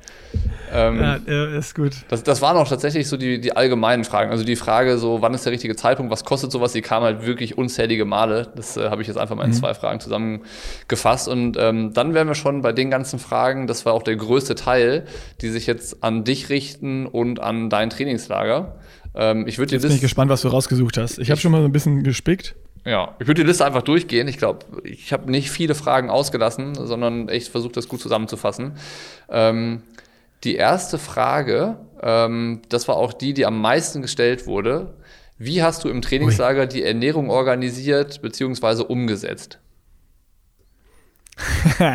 Ähm, ja, ist gut. Das, das waren auch tatsächlich so die, die allgemeinen Fragen. Also die Frage so, wann ist der richtige Zeitpunkt, was kostet sowas, die kam halt wirklich unzählige Male. Das äh, habe ich jetzt einfach mal in mhm. zwei Fragen zusammengefasst. Und ähm, dann wären wir schon bei den ganzen Fragen, das war auch der größte Teil, die sich jetzt an dich richten und an dein Trainingslager. Ähm, ich Jetzt bin ich gespannt, was du rausgesucht hast. Ich habe schon mal so ein bisschen gespickt. Ja, ich würde die Liste einfach durchgehen. Ich glaube, ich habe nicht viele Fragen ausgelassen, sondern echt versucht, das gut zusammenzufassen. Ähm, die erste Frage, ähm, das war auch die, die am meisten gestellt wurde. Wie hast du im Trainingslager Ui. die Ernährung organisiert bzw. umgesetzt?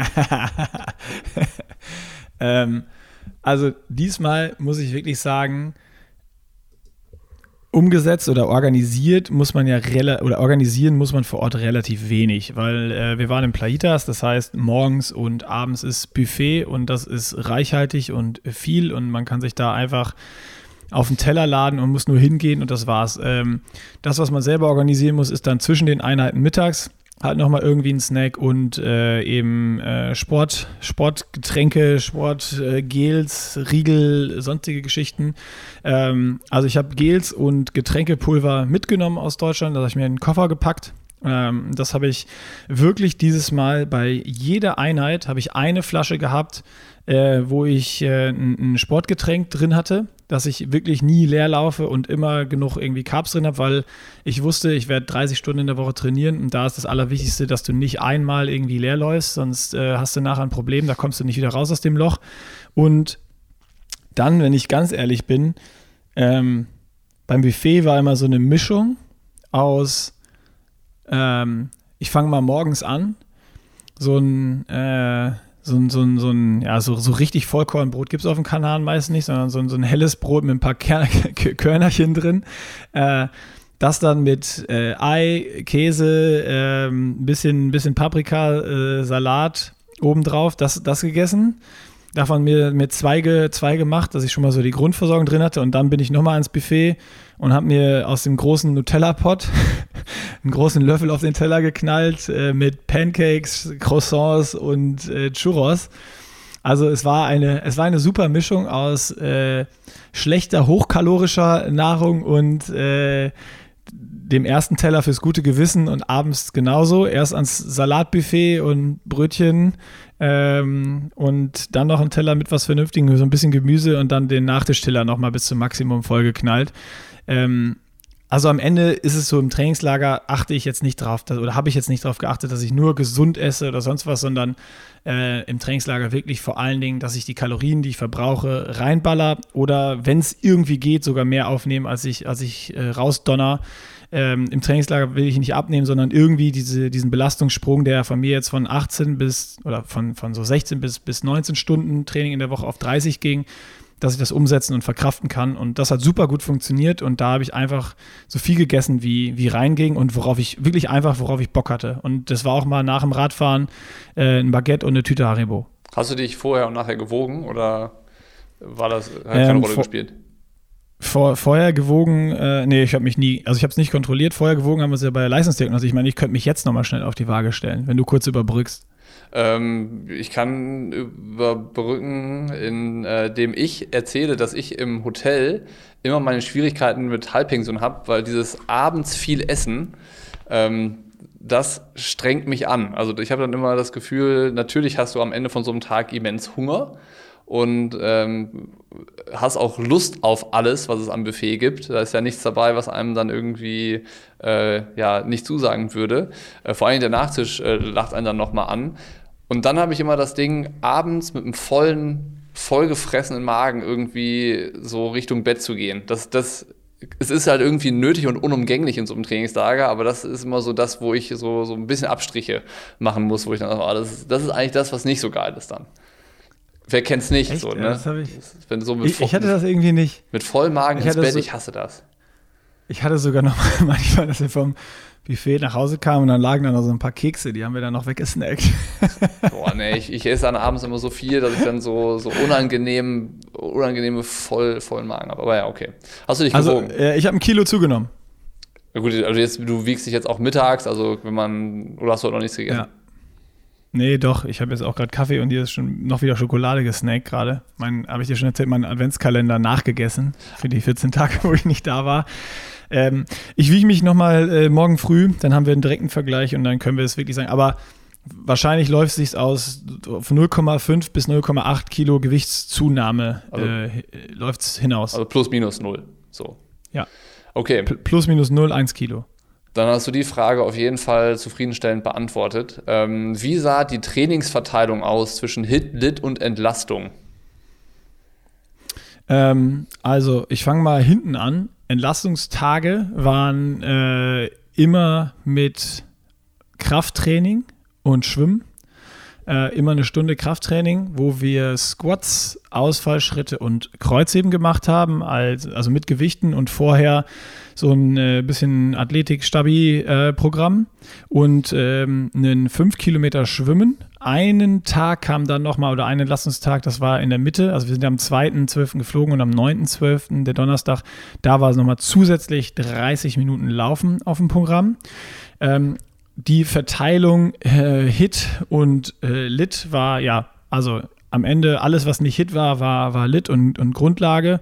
ähm, also diesmal muss ich wirklich sagen, umgesetzt oder organisiert muss man ja oder organisieren muss man vor Ort relativ wenig, weil äh, wir waren in Plaitas, das heißt morgens und abends ist Buffet und das ist reichhaltig und viel und man kann sich da einfach auf den Teller laden und muss nur hingehen und das war's. Ähm, das, was man selber organisieren muss, ist dann zwischen den Einheiten mittags halt nochmal irgendwie ein Snack und äh, eben äh, Sport, Sportgetränke, Sportgels, äh, Riegel, sonstige Geschichten. Ähm, also ich habe Gels und Getränkepulver mitgenommen aus Deutschland, das habe ich mir in den Koffer gepackt. Ähm, das habe ich wirklich dieses Mal bei jeder Einheit habe ich eine Flasche gehabt, äh, wo ich äh, ein, Sportgetränk drin hatte dass ich wirklich nie leer laufe und immer genug irgendwie Carbs drin habe, weil ich wusste, ich werde 30 Stunden in der Woche trainieren und da ist das Allerwichtigste, dass du nicht einmal irgendwie leer läufst, sonst äh, hast du nachher ein Problem, da kommst du nicht wieder raus aus dem Loch. Und dann, wenn ich ganz ehrlich bin, ähm, beim Buffet war immer so eine Mischung aus, ähm, ich fange mal morgens an, so ein, äh, so ein, so ein, so ein ja, so, so richtig Vollkornbrot gibt es auf dem Kanal meist nicht, sondern so ein, so ein helles Brot mit ein paar Ker Körnerchen drin. Äh, das dann mit äh, Ei, Käse, ein bisschen, bisschen Paprika, äh, Salat obendrauf, das, das gegessen. Davon mir, mir zwei, zwei gemacht, dass ich schon mal so die Grundversorgung drin hatte. Und dann bin ich nochmal ans Buffet und habe mir aus dem großen Nutella-Pot einen großen Löffel auf den Teller geknallt äh, mit Pancakes, Croissants und äh, Churros. Also es war eine, es war eine super Mischung aus äh, schlechter, hochkalorischer Nahrung und äh, dem ersten Teller fürs gute Gewissen und abends genauso. Erst ans Salatbuffet und Brötchen ähm, und dann noch ein Teller mit was Vernünftigem, so ein bisschen Gemüse und dann den Nachtischteller nochmal bis zum Maximum vollgeknallt. Ähm, also am Ende ist es so, im Trainingslager achte ich jetzt nicht drauf, oder habe ich jetzt nicht darauf geachtet, dass ich nur gesund esse oder sonst was, sondern äh, im Trainingslager wirklich vor allen Dingen, dass ich die Kalorien, die ich verbrauche, reinballer oder wenn es irgendwie geht, sogar mehr aufnehmen, als ich, als ich äh, rausdonner. Ähm, Im Trainingslager will ich nicht abnehmen, sondern irgendwie diese, diesen Belastungssprung, der von mir jetzt von 18 bis oder von, von so 16 bis, bis 19 Stunden Training in der Woche auf 30 ging, dass ich das umsetzen und verkraften kann. Und das hat super gut funktioniert und da habe ich einfach so viel gegessen, wie, wie reinging und worauf ich wirklich einfach, worauf ich Bock hatte. Und das war auch mal nach dem Radfahren äh, ein Baguette und eine Tüte Haribo. Hast du dich vorher und nachher gewogen oder war das, hat keine ähm, Rolle gespielt? Vor, vorher gewogen, äh, nee, ich habe mich nie, also ich habe es nicht kontrolliert. Vorher gewogen haben wir es ja bei der Leistungsdiagnostik. Also ich meine, ich könnte mich jetzt nochmal schnell auf die Waage stellen, wenn du kurz überbrückst. Ähm, ich kann überbrücken, indem äh, ich erzähle, dass ich im Hotel immer meine Schwierigkeiten mit Halbpension habe, weil dieses abends viel Essen, ähm, das strengt mich an. Also ich habe dann immer das Gefühl, natürlich hast du am Ende von so einem Tag immens Hunger und ähm, hast auch Lust auf alles, was es am Buffet gibt. Da ist ja nichts dabei, was einem dann irgendwie äh, ja, nicht zusagen würde. Äh, vor allem der Nachtisch äh, lacht einen dann nochmal an. Und dann habe ich immer das Ding, abends mit einem vollen, vollgefressenen Magen irgendwie so Richtung Bett zu gehen. Das, das, es ist halt irgendwie nötig und unumgänglich in so einem Trainingslager, aber das ist immer so das, wo ich so, so ein bisschen Abstriche machen muss, wo ich dann, oh, das, das ist eigentlich das, was nicht so geil ist dann. Wer kennt's nicht? Echt? So, ne? Das ich, Wenn so ich, ich hatte das irgendwie nicht. Mit Vollmagen ins Bett, so, ich hasse das. Ich hatte sogar noch manchmal, dass wir vom Buffet nach Hause kamen und dann lagen da noch so ein paar Kekse, die haben wir dann noch weggesnackt. Boah, nee, ich, ich esse dann abends immer so viel, dass ich dann so, so unangenehm, unangenehme voll, vollen Magen habe. Aber ja, okay. Hast du dich also, gewogen? Äh, ich habe ein Kilo zugenommen. Ja, gut, also jetzt, du wiegst dich jetzt auch mittags, also wenn man, oder hast du heute noch nichts gegessen? Ja. Nee, doch. Ich habe jetzt auch gerade Kaffee und hier ist schon noch wieder Schokolade gesnackt gerade. Mein, habe ich dir schon erzählt, meinen Adventskalender nachgegessen für die 14 Tage, wo ich nicht da war. Ähm, ich wiege mich nochmal äh, morgen früh, dann haben wir einen direkten Vergleich und dann können wir es wirklich sagen. Aber wahrscheinlich läuft es sich aus von 0,5 bis 0,8 Kilo Gewichtszunahme also, äh, läuft es hinaus. Also plus minus 0. So. Ja. Okay. P plus minus 0, 1 Kilo. Dann hast du die Frage auf jeden Fall zufriedenstellend beantwortet. Ähm, wie sah die Trainingsverteilung aus zwischen Hit, Lit und Entlastung? Ähm, also, ich fange mal hinten an. Entlastungstage waren äh, immer mit Krafttraining und Schwimmen. Äh, immer eine Stunde Krafttraining, wo wir Squats, Ausfallschritte und Kreuzheben gemacht haben, als, also mit Gewichten und vorher so ein äh, bisschen Athletik-Stabi-Programm und ähm, einen 5 Kilometer Schwimmen. Einen Tag kam dann nochmal, oder einen Entlastungstag, das war in der Mitte, also wir sind am 2.12. geflogen und am 9.12., der Donnerstag, da war es nochmal zusätzlich 30 Minuten Laufen auf dem Programm. Ähm, die Verteilung äh, Hit und äh, Lit war ja, also am Ende alles, was nicht Hit war, war, war Lit und, und Grundlage.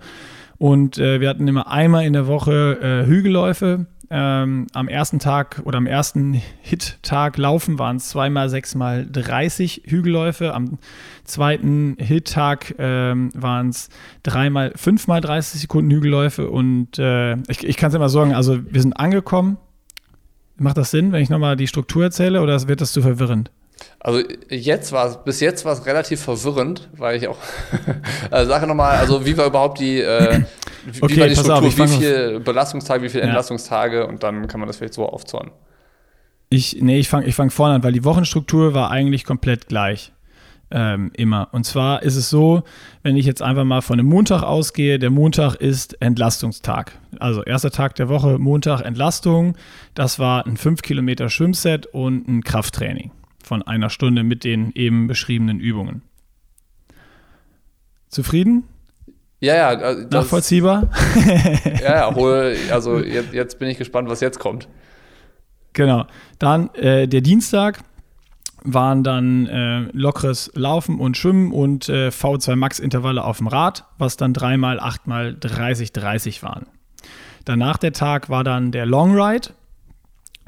Und äh, wir hatten immer einmal in der Woche äh, Hügelläufe. Ähm, am ersten Tag oder am ersten Hit-Tag laufen waren es zweimal sechsmal 30 Hügelläufe. Am zweiten Hit-Tag ähm, waren es dreimal fünfmal 30 Sekunden Hügelläufe. Und äh, ich, ich kann es immer sagen, also wir sind angekommen. Macht das Sinn, wenn ich nochmal die Struktur erzähle oder wird das zu verwirrend? Also jetzt war bis jetzt war es relativ verwirrend, weil ich auch also Sache nochmal, also wie war überhaupt die, äh, wie, okay, war die Struktur, auf, wie viele Belastungstage, wie viele ja. Entlastungstage und dann kann man das vielleicht so aufzäunen. Ich, nee, ich fange ich fang vorne an, weil die Wochenstruktur war eigentlich komplett gleich. Ähm, immer. Und zwar ist es so, wenn ich jetzt einfach mal von einem Montag ausgehe, der Montag ist Entlastungstag. Also erster Tag der Woche, Montag Entlastung. Das war ein 5 Kilometer Schwimmset und ein Krafttraining von einer Stunde mit den eben beschriebenen Übungen. Zufrieden? Ja, ja. Also Nachvollziehbar? ja, ja, hol, also jetzt, jetzt, bin ich gespannt, was jetzt kommt. Genau. Dann äh, der Dienstag waren dann äh, lockeres Laufen und Schwimmen und äh, V2 Max Intervalle auf dem Rad, was dann dreimal, achtmal 30, 30 waren. Danach der Tag war dann der Long Ride,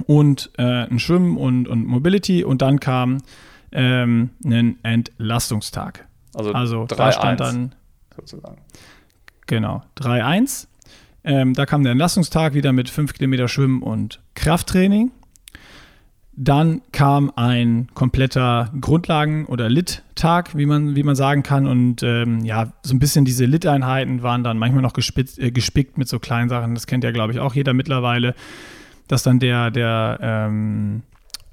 und äh, ein Schwimmen und, und Mobility und dann kam ähm, ein Entlastungstag. Also, also 3, da stand 1, dann sozusagen. Genau, 3-1. Ähm, da kam der Entlastungstag wieder mit 5 Kilometer Schwimmen und Krafttraining. Dann kam ein kompletter Grundlagen- oder Lit-Tag, wie man, wie man sagen kann. Und ähm, ja, so ein bisschen diese Lit-Einheiten waren dann manchmal noch gespitzt, äh, gespickt mit so kleinen Sachen. Das kennt ja, glaube ich, auch jeder mittlerweile dass dann der, der, ähm,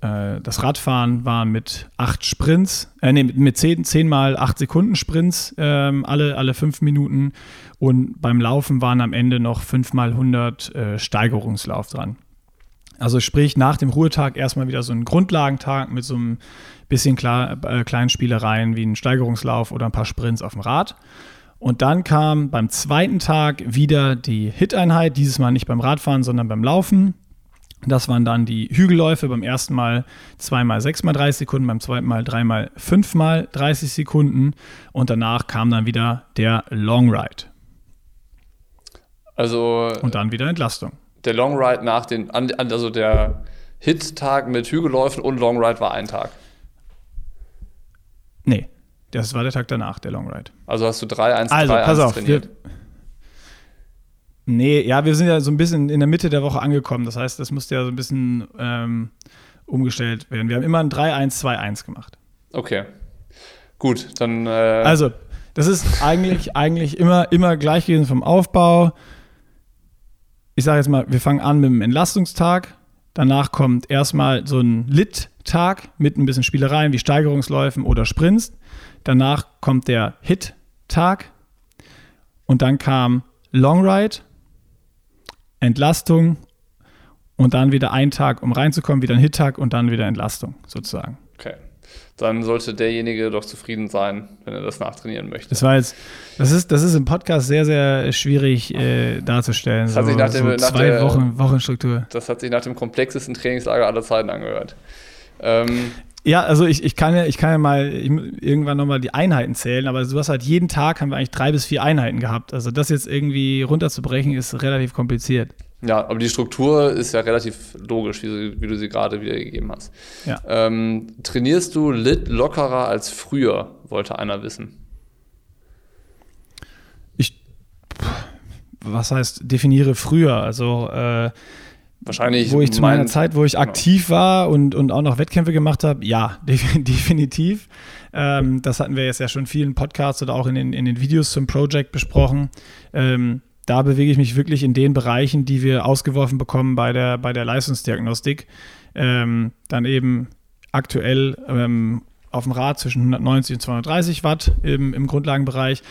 äh, das Radfahren war mit acht Sprints, äh, nee, mit zehn, zehn mal acht Sekunden Sprints, ähm, alle, alle fünf Minuten. Und beim Laufen waren am Ende noch fünf mal 100 äh, Steigerungslauf dran. Also sprich, nach dem Ruhetag erstmal wieder so ein Grundlagentag mit so einem bisschen klar, äh, kleinen Spielereien wie ein Steigerungslauf oder ein paar Sprints auf dem Rad. Und dann kam beim zweiten Tag wieder die Hit-Einheit, dieses Mal nicht beim Radfahren, sondern beim Laufen. Das waren dann die Hügelläufe, beim ersten Mal zweimal sechsmal 30 Sekunden, beim zweiten Mal dreimal fünfmal 30 Sekunden und danach kam dann wieder der Long Ride. Also. Und dann wieder Entlastung. Der Long Ride nach den, also der Hit-Tag mit Hügelläufen und Long Ride war ein Tag. Nee, das war der Tag danach, der Long Ride. Also hast du 3, 1, also, 3, pass 1 auf, trainiert. Wir, nee, ja, wir sind ja so ein bisschen in der Mitte der Woche angekommen. Das heißt, das musste ja so ein bisschen ähm, umgestellt werden. Wir haben immer ein 3-1-2-1 gemacht. Okay. Gut, dann. Äh also, das ist eigentlich, eigentlich immer, immer gleich gewesen vom Aufbau. Ich sage jetzt mal, wir fangen an mit dem Entlastungstag. Danach kommt erstmal so ein Lit-Tag mit ein bisschen Spielereien wie Steigerungsläufen oder Sprints. Danach kommt der Hit-Tag. Und dann kam Long Ride, Entlastung und dann wieder ein Tag, um reinzukommen, wieder ein Hit-Tag und dann wieder Entlastung sozusagen. Okay. Dann sollte derjenige doch zufrieden sein, wenn er das nachtrainieren möchte. Das war jetzt, das ist, das ist im Podcast sehr, sehr schwierig äh, darzustellen. Das hat sich nach dem- so nach zwei der- Wochen, Wochenstruktur. Das hat sich nach dem komplexesten Trainingslager aller Zeiten angehört. Ähm, Ja, also ich, ich kann ja, ich kann ja mal ich, irgendwann nochmal die Einheiten zählen, aber du hast halt jeden Tag haben wir eigentlich drei bis vier Einheiten gehabt. Also das jetzt irgendwie runterzubrechen, ist relativ kompliziert. ja, aber die Struktur ist ja relativ logisch, wie, wie du sie gerade wiedergegeben hast. Ja. Ähm, trainierst du lit lockerer als früher, wollte einer wissen. Ich, was heißt, definiere früher? Also äh, Wahrscheinlich. wo ich zu meiner mein- Zeit, wo ich genau. aktiv war und, und auch noch Wettkämpfe gemacht habe, ja, def- definitiv. Ähm, das hatten wir jetzt ja schon in vielen Podcasts oder auch in den, in den Videos zum Project besprochen. Ähm, da bewege ich mich wirklich in den Bereichen, die wir ausgeworfen bekommen bei der, bei der Leistungsdiagnostik. Ähm, dann eben aktuell ähm, auf dem Rad zwischen 190 und 230 Watt im, im Grundlagenbereich.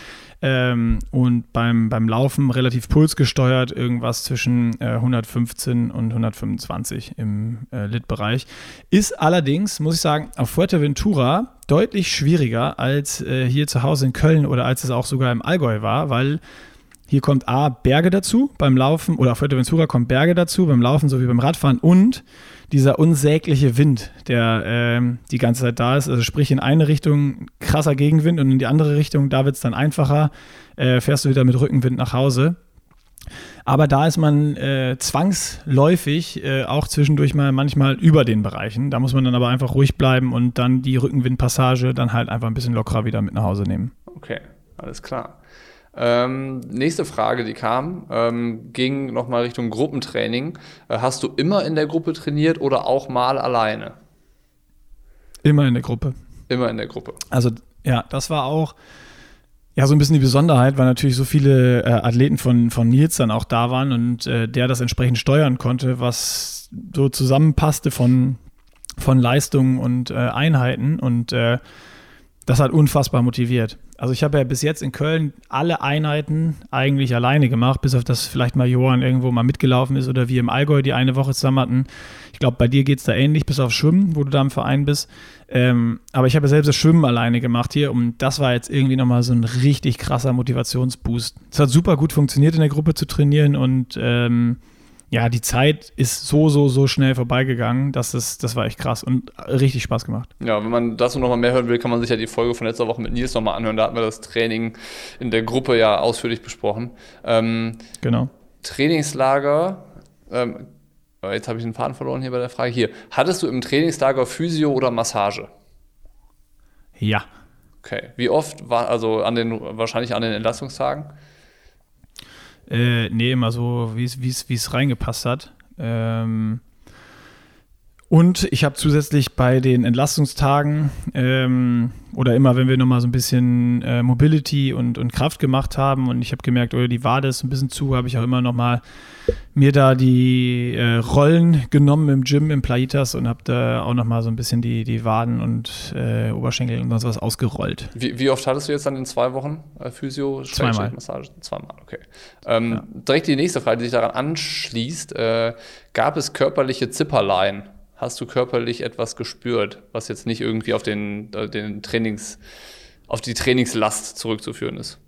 Ähm, und beim, beim Laufen relativ pulsgesteuert, irgendwas zwischen äh, 115 und 125 im äh, Lit-Bereich. Ist allerdings, muss ich sagen, auf Fuerteventura deutlich schwieriger als äh, hier zu Hause in Köln oder als es auch sogar im Allgäu war, weil hier kommt A, Berge dazu beim Laufen oder auf Fuerteventura kommt Berge dazu beim Laufen sowie beim Radfahren und dieser unsägliche Wind, der ähm, die ganze Zeit da ist. Also sprich in eine Richtung krasser Gegenwind und in die andere Richtung, da wird es dann einfacher, äh, fährst du wieder mit Rückenwind nach Hause. Aber da ist man äh, zwangsläufig äh, auch zwischendurch mal manchmal über den Bereichen. Da muss man dann aber einfach ruhig bleiben und dann die Rückenwindpassage dann halt einfach ein bisschen lockerer wieder mit nach Hause nehmen. Okay, alles klar. Ähm, nächste Frage, die kam, ähm, ging nochmal Richtung Gruppentraining. Äh, hast du immer in der Gruppe trainiert oder auch mal alleine? Immer in der Gruppe. Immer in der Gruppe. Also ja, das war auch ja so ein bisschen die Besonderheit, weil natürlich so viele äh, Athleten von, von Nils dann auch da waren und äh, der das entsprechend steuern konnte, was so zusammenpasste von, von Leistungen und äh, Einheiten und äh, das hat unfassbar motiviert. Also ich habe ja bis jetzt in Köln alle Einheiten eigentlich alleine gemacht, bis auf das vielleicht mal Johann irgendwo mal mitgelaufen ist oder wir im Allgäu die eine Woche zusammen hatten. Ich glaube, bei dir geht es da ähnlich, bis auf Schwimmen, wo du da im Verein bist. Ähm, aber ich habe ja selbst das Schwimmen alleine gemacht hier und das war jetzt irgendwie nochmal so ein richtig krasser Motivationsboost. Es hat super gut funktioniert, in der Gruppe zu trainieren und ähm, ja, die Zeit ist so, so, so schnell vorbeigegangen, dass das, das war echt krass und richtig Spaß gemacht. Ja, wenn man dazu nochmal mehr hören will, kann man sich ja die Folge von letzter Woche mit Nils nochmal anhören. Da hatten wir das Training in der Gruppe ja ausführlich besprochen. Ähm, Genau. Trainingslager, ähm, oh, jetzt habe ich den Faden verloren hier bei der Frage. Hier, hattest du im Trainingslager Physio oder Massage? Ja. Okay. Wie oft war, also an den, wahrscheinlich an den Entlastungstagen? Äh, nee, immer so, wie es- reingepasst hat. Ähm, und ich habe zusätzlich bei den Entlastungstagen ähm, oder immer, wenn wir nochmal so ein bisschen äh, Mobility und, und Kraft gemacht haben und ich habe gemerkt, oder die Wade ist ein bisschen zu, habe ich auch immer nochmal mir da die äh, Rollen genommen im Gym, im Plaitas und habe da auch nochmal so ein bisschen die, die Waden und äh, Oberschenkel und sonst was ausgerollt. Wie, wie oft hattest du jetzt dann in zwei Wochen äh, Physio, Zweimal. Massage? Zweimal, okay. Ähm, Direkt die nächste Frage, die sich daran anschließt. Äh, gab es körperliche Zipperlein? Hast du körperlich etwas gespürt, was jetzt nicht irgendwie auf den, äh, den Trainings, auf die Trainingslast zurückzuführen ist?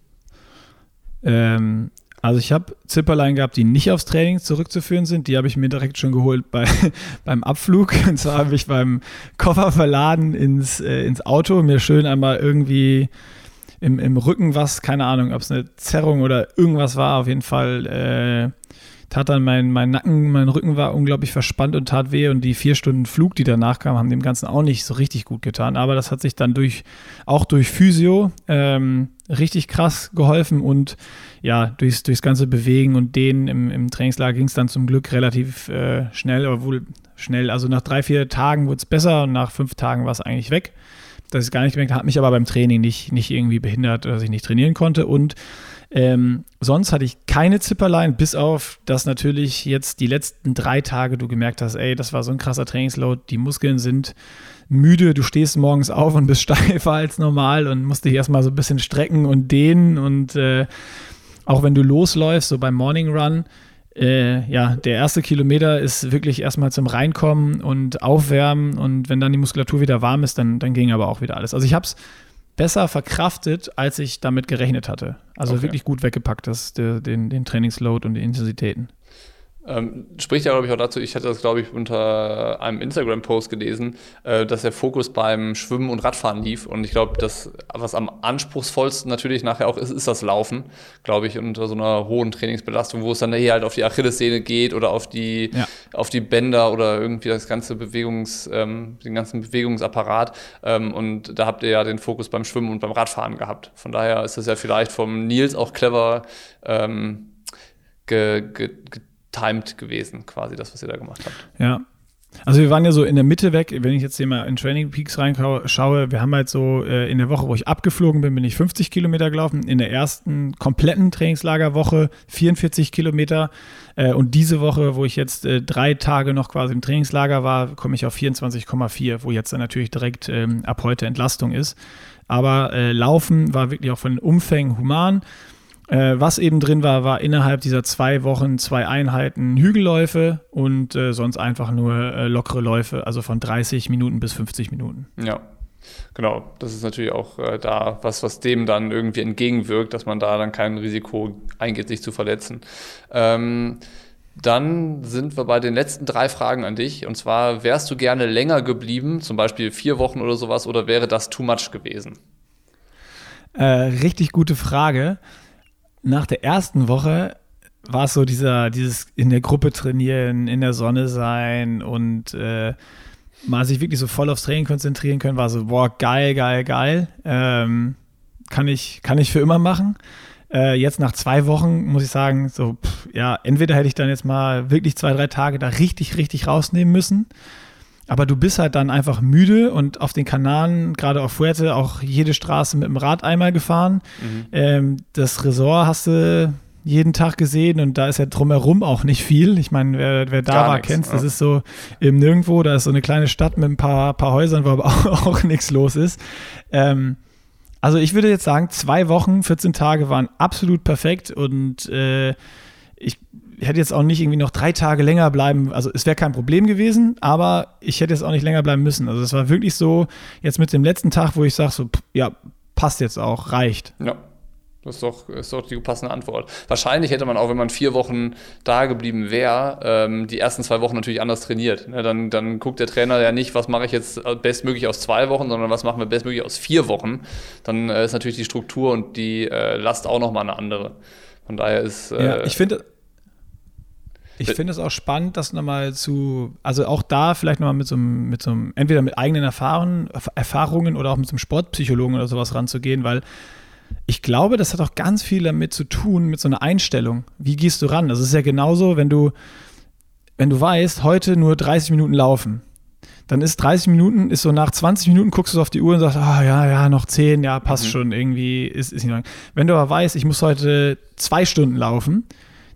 Ähm, also ich habe Zipperlein gehabt, die nicht aufs Training zurückzuführen sind. Die habe ich mir direkt schon geholt bei, beim Abflug. Und zwar habe ich beim Koffer verladen ins, äh, ins Auto mir schön einmal irgendwie im, im Rücken was, keine Ahnung, ob es eine Zerrung oder irgendwas war, auf jeden Fall äh, tat dann mein, mein Nacken, mein Rücken war unglaublich verspannt und tat weh und die vier Stunden Flug, die danach kamen, haben dem Ganzen auch nicht so richtig gut getan. Aber das hat sich dann durch, auch durch Physio ähm, richtig krass geholfen und ja, durchs, durchs ganze Bewegen und Dehnen im, im Trainingslager ging es dann zum Glück relativ äh, schnell, obwohl schnell, also nach drei, vier Tagen wurde es besser und nach fünf Tagen war es eigentlich weg. Das ist gar nicht gemerkt, hat mich aber beim Training nicht, nicht irgendwie behindert, dass ich nicht trainieren konnte und ähm, sonst hatte ich keine Zipperlein, bis auf, dass natürlich jetzt die letzten drei Tage du gemerkt hast, ey, das war so ein krasser Trainingsload, die Muskeln sind müde, du stehst morgens auf und bist steifer als normal und musst dich erstmal so ein bisschen strecken und dehnen und äh, auch wenn du losläufst, so beim Morning Run, äh, ja, der erste Kilometer ist wirklich erstmal zum Reinkommen und Aufwärmen und wenn dann die Muskulatur wieder warm ist, dann, dann ging aber auch wieder alles. Also ich habe es besser verkraftet, als ich damit gerechnet hatte. Also okay. wirklich gut weggepackt, das, den, den Trainingsload und die Intensitäten. Ähm, spricht ja, glaube ich, auch dazu, ich hatte das, glaube ich, unter einem Instagram-Post gelesen, äh, dass der Fokus beim Schwimmen und Radfahren lief. Und ich glaube, das, was am anspruchsvollsten natürlich nachher auch ist, ist das Laufen, glaube ich, unter so einer hohen Trainingsbelastung, wo es dann eher halt auf die Achillessehne geht oder auf die, ja. auf die Bänder oder irgendwie das ganze Bewegungs, ähm, den ganzen Bewegungsapparat. Ähm, und da habt ihr ja den Fokus beim Schwimmen und beim Radfahren gehabt. Von daher ist das ja vielleicht vom Nils auch clever ähm, ge, ge, ge timed gewesen, quasi das, was ihr da gemacht habt. Ja. Also wir waren ja so in der Mitte weg, wenn ich jetzt hier mal in Training Peaks reinschaue, wir haben halt so äh, in der Woche, wo ich abgeflogen bin, bin ich 50 Kilometer gelaufen, in der ersten kompletten Trainingslagerwoche 44 Kilometer äh, und diese Woche, wo ich jetzt äh, drei Tage noch quasi im Trainingslager war, komme ich auf 24,4, wo jetzt dann natürlich direkt ähm, ab heute Entlastung ist. Aber äh, Laufen war wirklich auch von Umfängen human. Äh, was eben drin war, war innerhalb dieser zwei Wochen zwei Einheiten Hügelläufe und äh, sonst einfach nur äh, lockere Läufe, also von 30 Minuten bis 50 Minuten. Ja, genau. Das ist natürlich auch äh, da was, was dem dann irgendwie entgegenwirkt, dass man da dann kein Risiko eingeht, sich zu verletzen. Ähm, dann sind wir bei den letzten drei Fragen an dich. Und zwar, wärst du gerne länger geblieben, zum Beispiel vier Wochen oder sowas, oder wäre das too much gewesen? Äh, richtig gute Frage nach der ersten Woche war es so dieser, dieses in der Gruppe trainieren, in der Sonne sein und äh, mal sich wirklich so voll aufs Training konzentrieren können, war so, boah, geil, geil, geil. Ähm, kann, ich, kann ich für immer machen. Äh, jetzt nach zwei Wochen muss ich sagen, so, pff, ja, entweder hätte ich dann jetzt mal wirklich zwei, drei Tage da richtig, richtig rausnehmen müssen aber du bist halt dann einfach müde und auf den Kanaren, gerade auf Fuerte, auch jede Straße mit dem Rad einmal gefahren. Mhm. Ähm, das Resort hast du jeden Tag gesehen und da ist ja drumherum auch nicht viel. Ich meine, wer, wer da Gar war, kennt das ist so im Nirgendwo, da ist so eine kleine Stadt mit ein paar, paar Häusern, wo aber auch, auch nichts los ist. Ähm, also ich würde jetzt sagen, zwei Wochen, 14 Tage waren absolut perfekt und äh, ich hätte jetzt auch nicht irgendwie noch drei Tage länger bleiben, also es wäre kein Problem gewesen, aber ich hätte jetzt auch nicht länger bleiben müssen. Also es war wirklich so, jetzt mit dem letzten Tag, wo ich sage, so, ja, passt jetzt auch, reicht. Ja. Das ist doch, ist doch die passende Antwort. Wahrscheinlich hätte man auch, wenn man vier Wochen da geblieben wäre, ähm, die ersten zwei Wochen natürlich anders trainiert. Ne, dann, dann guckt der Trainer ja nicht, was mache ich jetzt bestmöglich aus zwei Wochen, sondern was machen wir bestmöglich aus vier Wochen. Dann äh, ist natürlich die Struktur und die äh, Last auch nochmal eine andere. Von daher ist. Äh, ja, ich finde ich finde es auch spannend, das nochmal zu, also auch da vielleicht nochmal mit so einem, mit so einem, entweder mit eigenen Erfahrungen, Erfahrungen oder auch mit so einem Sportpsychologen oder sowas ranzugehen, weil ich glaube, das hat auch ganz viel damit zu tun, mit so einer Einstellung. Wie gehst du ran? Das ist ja genauso, wenn du, wenn du weißt, heute nur 30 Minuten laufen, dann ist 30 Minuten, ist so nach 20 Minuten guckst du auf die Uhr und sagst, ah ja, ja, noch 10, ja, passt mhm. schon, irgendwie ist, ist nicht lang. Wenn du aber weißt, ich muss heute zwei Stunden laufen,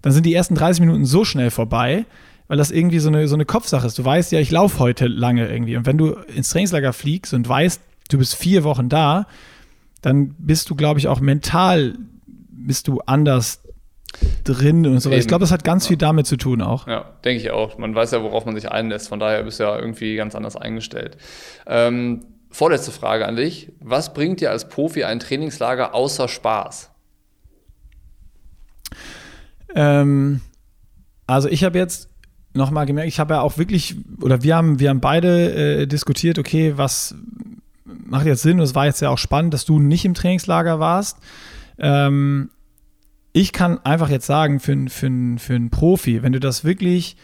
dann sind die ersten 30 Minuten so schnell vorbei, weil das irgendwie so eine, so eine Kopfsache ist. Du weißt ja, ich laufe heute lange irgendwie. Und wenn du ins Trainingslager fliegst und weißt, du bist vier Wochen da, dann bist du, glaube ich, auch mental bist du anders drin und so. Eben. Ich glaube, das hat ganz ja. viel damit zu tun auch. Ja, denke ich auch. Man weiß ja, worauf man sich einlässt. Von daher bist du ja irgendwie ganz anders eingestellt. Ähm, vorletzte Frage an dich. Was bringt dir als Profi ein Trainingslager außer Spaß? Ähm, also ich habe jetzt nochmal gemerkt, ich habe ja auch wirklich, oder wir haben, wir haben beide äh, diskutiert, okay, was macht jetzt Sinn? Und es war jetzt ja auch spannend, dass du nicht im Trainingslager warst. Ähm, ich kann einfach jetzt sagen, für, für, für einen Profi, wenn du das wirklich,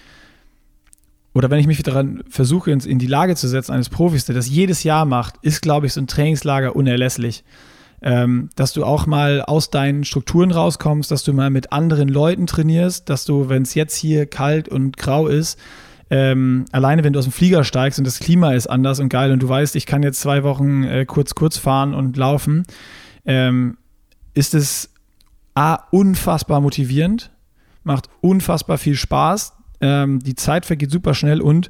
oder wenn ich mich daran versuche, in die Lage zu setzen eines Profis, der das jedes Jahr macht, ist, glaube ich, so ein Trainingslager unerlässlich. Ähm, dass du auch mal aus deinen Strukturen rauskommst, dass du mal mit anderen Leuten trainierst, dass du, wenn es jetzt hier kalt und grau ist, ähm, alleine wenn du aus dem Flieger steigst und das Klima ist anders und geil und du weißt, ich kann jetzt zwei Wochen äh, kurz kurz fahren und laufen, ähm, ist es A, unfassbar motivierend, macht unfassbar viel Spaß, ähm, die Zeit vergeht super schnell und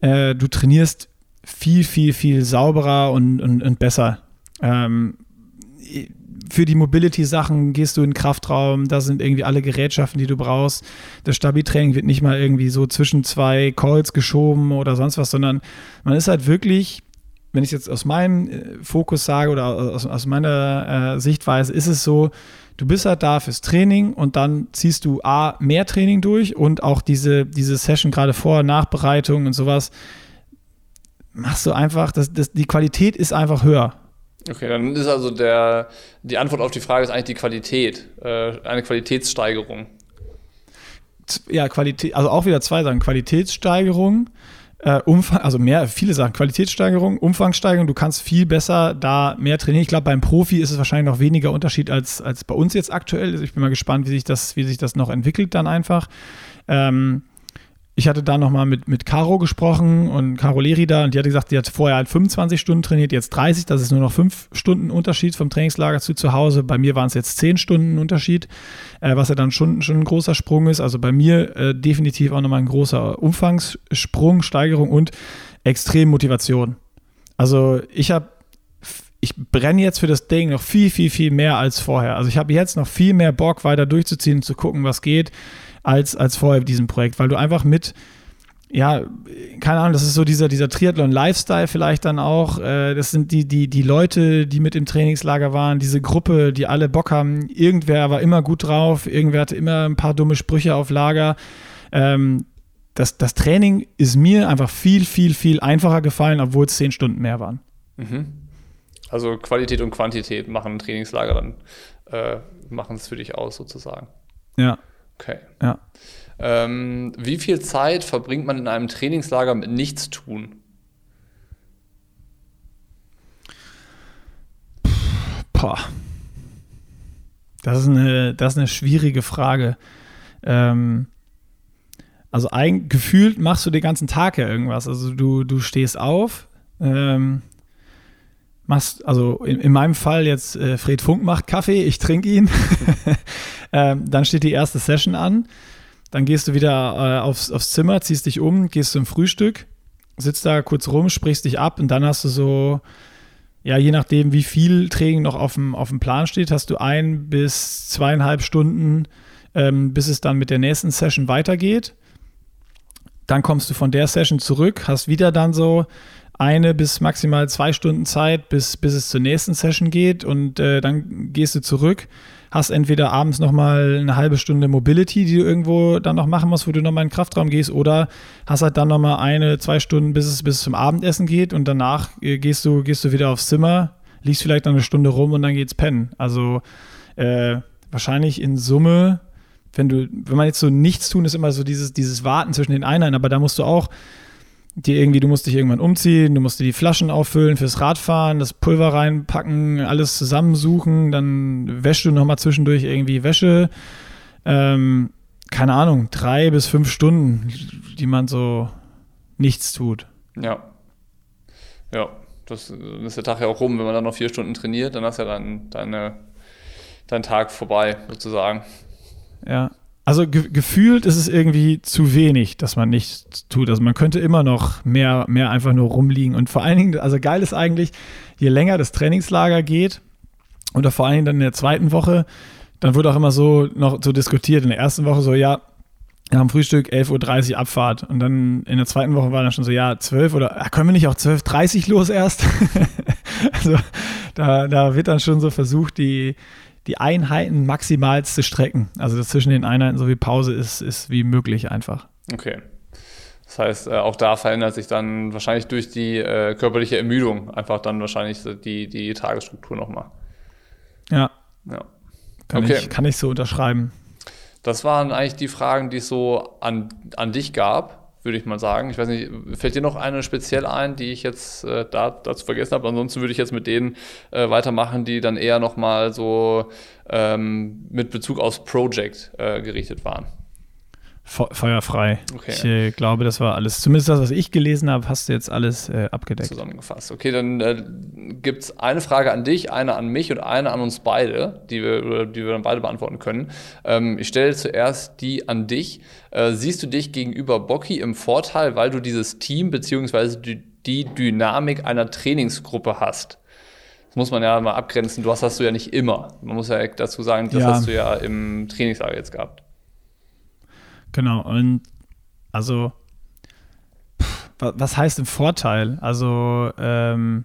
äh, du trainierst viel, viel, viel sauberer und, und, und besser. Ähm, für die Mobility-Sachen gehst du in den Kraftraum, da sind irgendwie alle Gerätschaften, die du brauchst. Das Stabi-Training wird nicht mal irgendwie so zwischen zwei Calls geschoben oder sonst was, sondern man ist halt wirklich, wenn ich jetzt aus meinem äh, Fokus sage oder aus, aus meiner äh, Sichtweise, ist es so, du bist halt da fürs Training und dann ziehst du A, mehr Training durch und auch diese, diese Session gerade vor, Nachbereitung und sowas, machst du einfach, das, das, die Qualität ist einfach höher. Okay, dann ist also der, die Antwort auf die Frage ist eigentlich die Qualität, äh, eine Qualitätssteigerung. Ja, Qualität, also auch wieder zwei Sachen. Qualitätssteigerung, äh, Umfang, also mehr, viele Sachen. Qualitätssteigerung, Umfangssteigerung, du kannst viel besser da mehr trainieren. Ich glaube, beim Profi ist es wahrscheinlich noch weniger Unterschied als, als bei uns jetzt aktuell. Also ich bin mal gespannt, wie sich das, wie sich das noch entwickelt dann einfach. Ähm, ich hatte da nochmal mit, mit Caro gesprochen und Caro Lerida und die hatte gesagt, die hat vorher halt 25 Stunden trainiert, jetzt 30, das ist nur noch 5 Stunden Unterschied vom Trainingslager zu zu Hause. Bei mir waren es jetzt 10 Stunden Unterschied, äh, was ja dann schon, schon ein großer Sprung ist. Also bei mir äh, definitiv auch nochmal ein großer Umfangssprung, Steigerung und extrem Motivation. Also ich habe ich brenne jetzt für das Ding noch viel, viel, viel mehr als vorher. Also ich habe jetzt noch viel mehr Bock, weiter durchzuziehen, zu gucken, was geht als, als vorher diesem Projekt, weil du einfach mit, ja, keine Ahnung, das ist so dieser, dieser Triathlon-Lifestyle vielleicht dann auch. Äh, das sind die, die, die Leute, die mit im Trainingslager waren, diese Gruppe, die alle Bock haben. Irgendwer war immer gut drauf, irgendwer hatte immer ein paar dumme Sprüche auf Lager. Ähm, das, das Training ist mir einfach viel, viel, viel einfacher gefallen, obwohl es zehn Stunden mehr waren. Mhm. Also Qualität und Quantität machen ein Trainingslager dann, äh, machen es für dich aus sozusagen. Ja. Okay. Ja. Ähm, wie viel Zeit verbringt man in einem Trainingslager mit Nichtstun? Boah. Das ist eine, das ist eine schwierige Frage. Ähm, also ein, gefühlt machst du den ganzen Tag ja irgendwas. Also du, du stehst auf, ähm, machst, also in, in meinem Fall jetzt äh, Fred Funk macht Kaffee, ich trinke ihn. ähm, dann steht die erste Session an. Dann gehst du wieder äh, aufs, aufs Zimmer, ziehst dich um, gehst zum Frühstück, sitzt da kurz rum, sprichst dich ab und dann hast du so, ja, je nachdem, wie viel Training noch auf dem, auf dem Plan steht, hast du ein bis zweieinhalb Stunden, ähm, bis es dann mit der nächsten Session weitergeht. Dann kommst du von der Session zurück, hast wieder dann so eine bis maximal zwei Stunden Zeit, bis, bis es zur nächsten Session geht und äh, dann gehst du zurück, hast entweder abends nochmal eine halbe Stunde Mobility, die du irgendwo dann noch machen musst, wo du nochmal in den Kraftraum gehst oder hast halt dann nochmal eine, zwei Stunden, bis es, bis zum Abendessen geht und danach äh, gehst, du, gehst du wieder aufs Zimmer, liegst vielleicht noch eine Stunde rum und dann geht's pennen. Also äh, wahrscheinlich in Summe wenn du, wenn man jetzt so nichts tun, ist immer so dieses, dieses Warten zwischen den Einheiten, aber da musst du auch dir irgendwie, du musst dich irgendwann umziehen, du musst dir die Flaschen auffüllen fürs Radfahren, das Pulver reinpacken, alles zusammensuchen, dann wäschst du nochmal zwischendurch irgendwie Wäsche. Ähm, keine Ahnung, drei bis fünf Stunden, die man so nichts tut. Ja. Ja, das ist der Tag ja auch rum. Wenn man dann noch vier Stunden trainiert, dann hast du ja dann deine, dein Tag vorbei, sozusagen. Ja. Also ge gefühlt ist es irgendwie zu wenig, dass man nichts tut. Also man könnte immer noch mehr, mehr einfach nur rumliegen. Und vor allen Dingen, also geil ist eigentlich, je länger das Trainingslager geht, oder vor allen Dingen dann in der zweiten Woche, dann wird auch immer so noch so diskutiert. In der ersten Woche so, ja, wir haben Frühstück, 11.30 Uhr Abfahrt. Und dann in der zweiten Woche war dann schon so, ja, 12 oder ah, können wir nicht auch 12.30 Uhr los erst? also da, da wird dann schon so versucht, die, die Einheiten maximal zu strecken. Also zwischen den Einheiten so wie Pause ist, ist wie möglich einfach. Okay. Das heißt, äh, auch da verändert sich dann wahrscheinlich durch die äh, körperliche Ermüdung einfach dann wahrscheinlich die, die Tagesstruktur nochmal. Ja. ja. Kann, okay. ich, kann ich so unterschreiben. Das waren eigentlich die Fragen, die es so an, an dich gab, würde ich mal sagen. Ich weiß nicht, fällt dir noch eine speziell ein, die ich jetzt äh, da, dazu vergessen habe? Ansonsten würde ich jetzt mit denen äh, weitermachen, die dann eher nochmal so ähm, mit Bezug aufs Project äh, gerichtet waren. Feuerfrei. Okay. Ich äh, glaube, das war alles, zumindest das, was ich gelesen habe, hast du jetzt alles äh, abgedeckt. Zusammengefasst. Okay, dann äh, gibt es eine Frage an dich, eine an mich und eine an uns beide, die wir, die wir dann beide beantworten können. Ähm, ich stelle zuerst die an dich. Äh, siehst du dich gegenüber Bocky im Vorteil, weil du dieses Team bzw. Die, die Dynamik einer Trainingsgruppe hast? Das muss man ja mal abgrenzen. Du hast das du ja nicht immer. Man muss ja dazu sagen, das ja. hast du ja im Trainingslager jetzt gehabt. Genau, und also, was heißt im Vorteil? Also, ähm,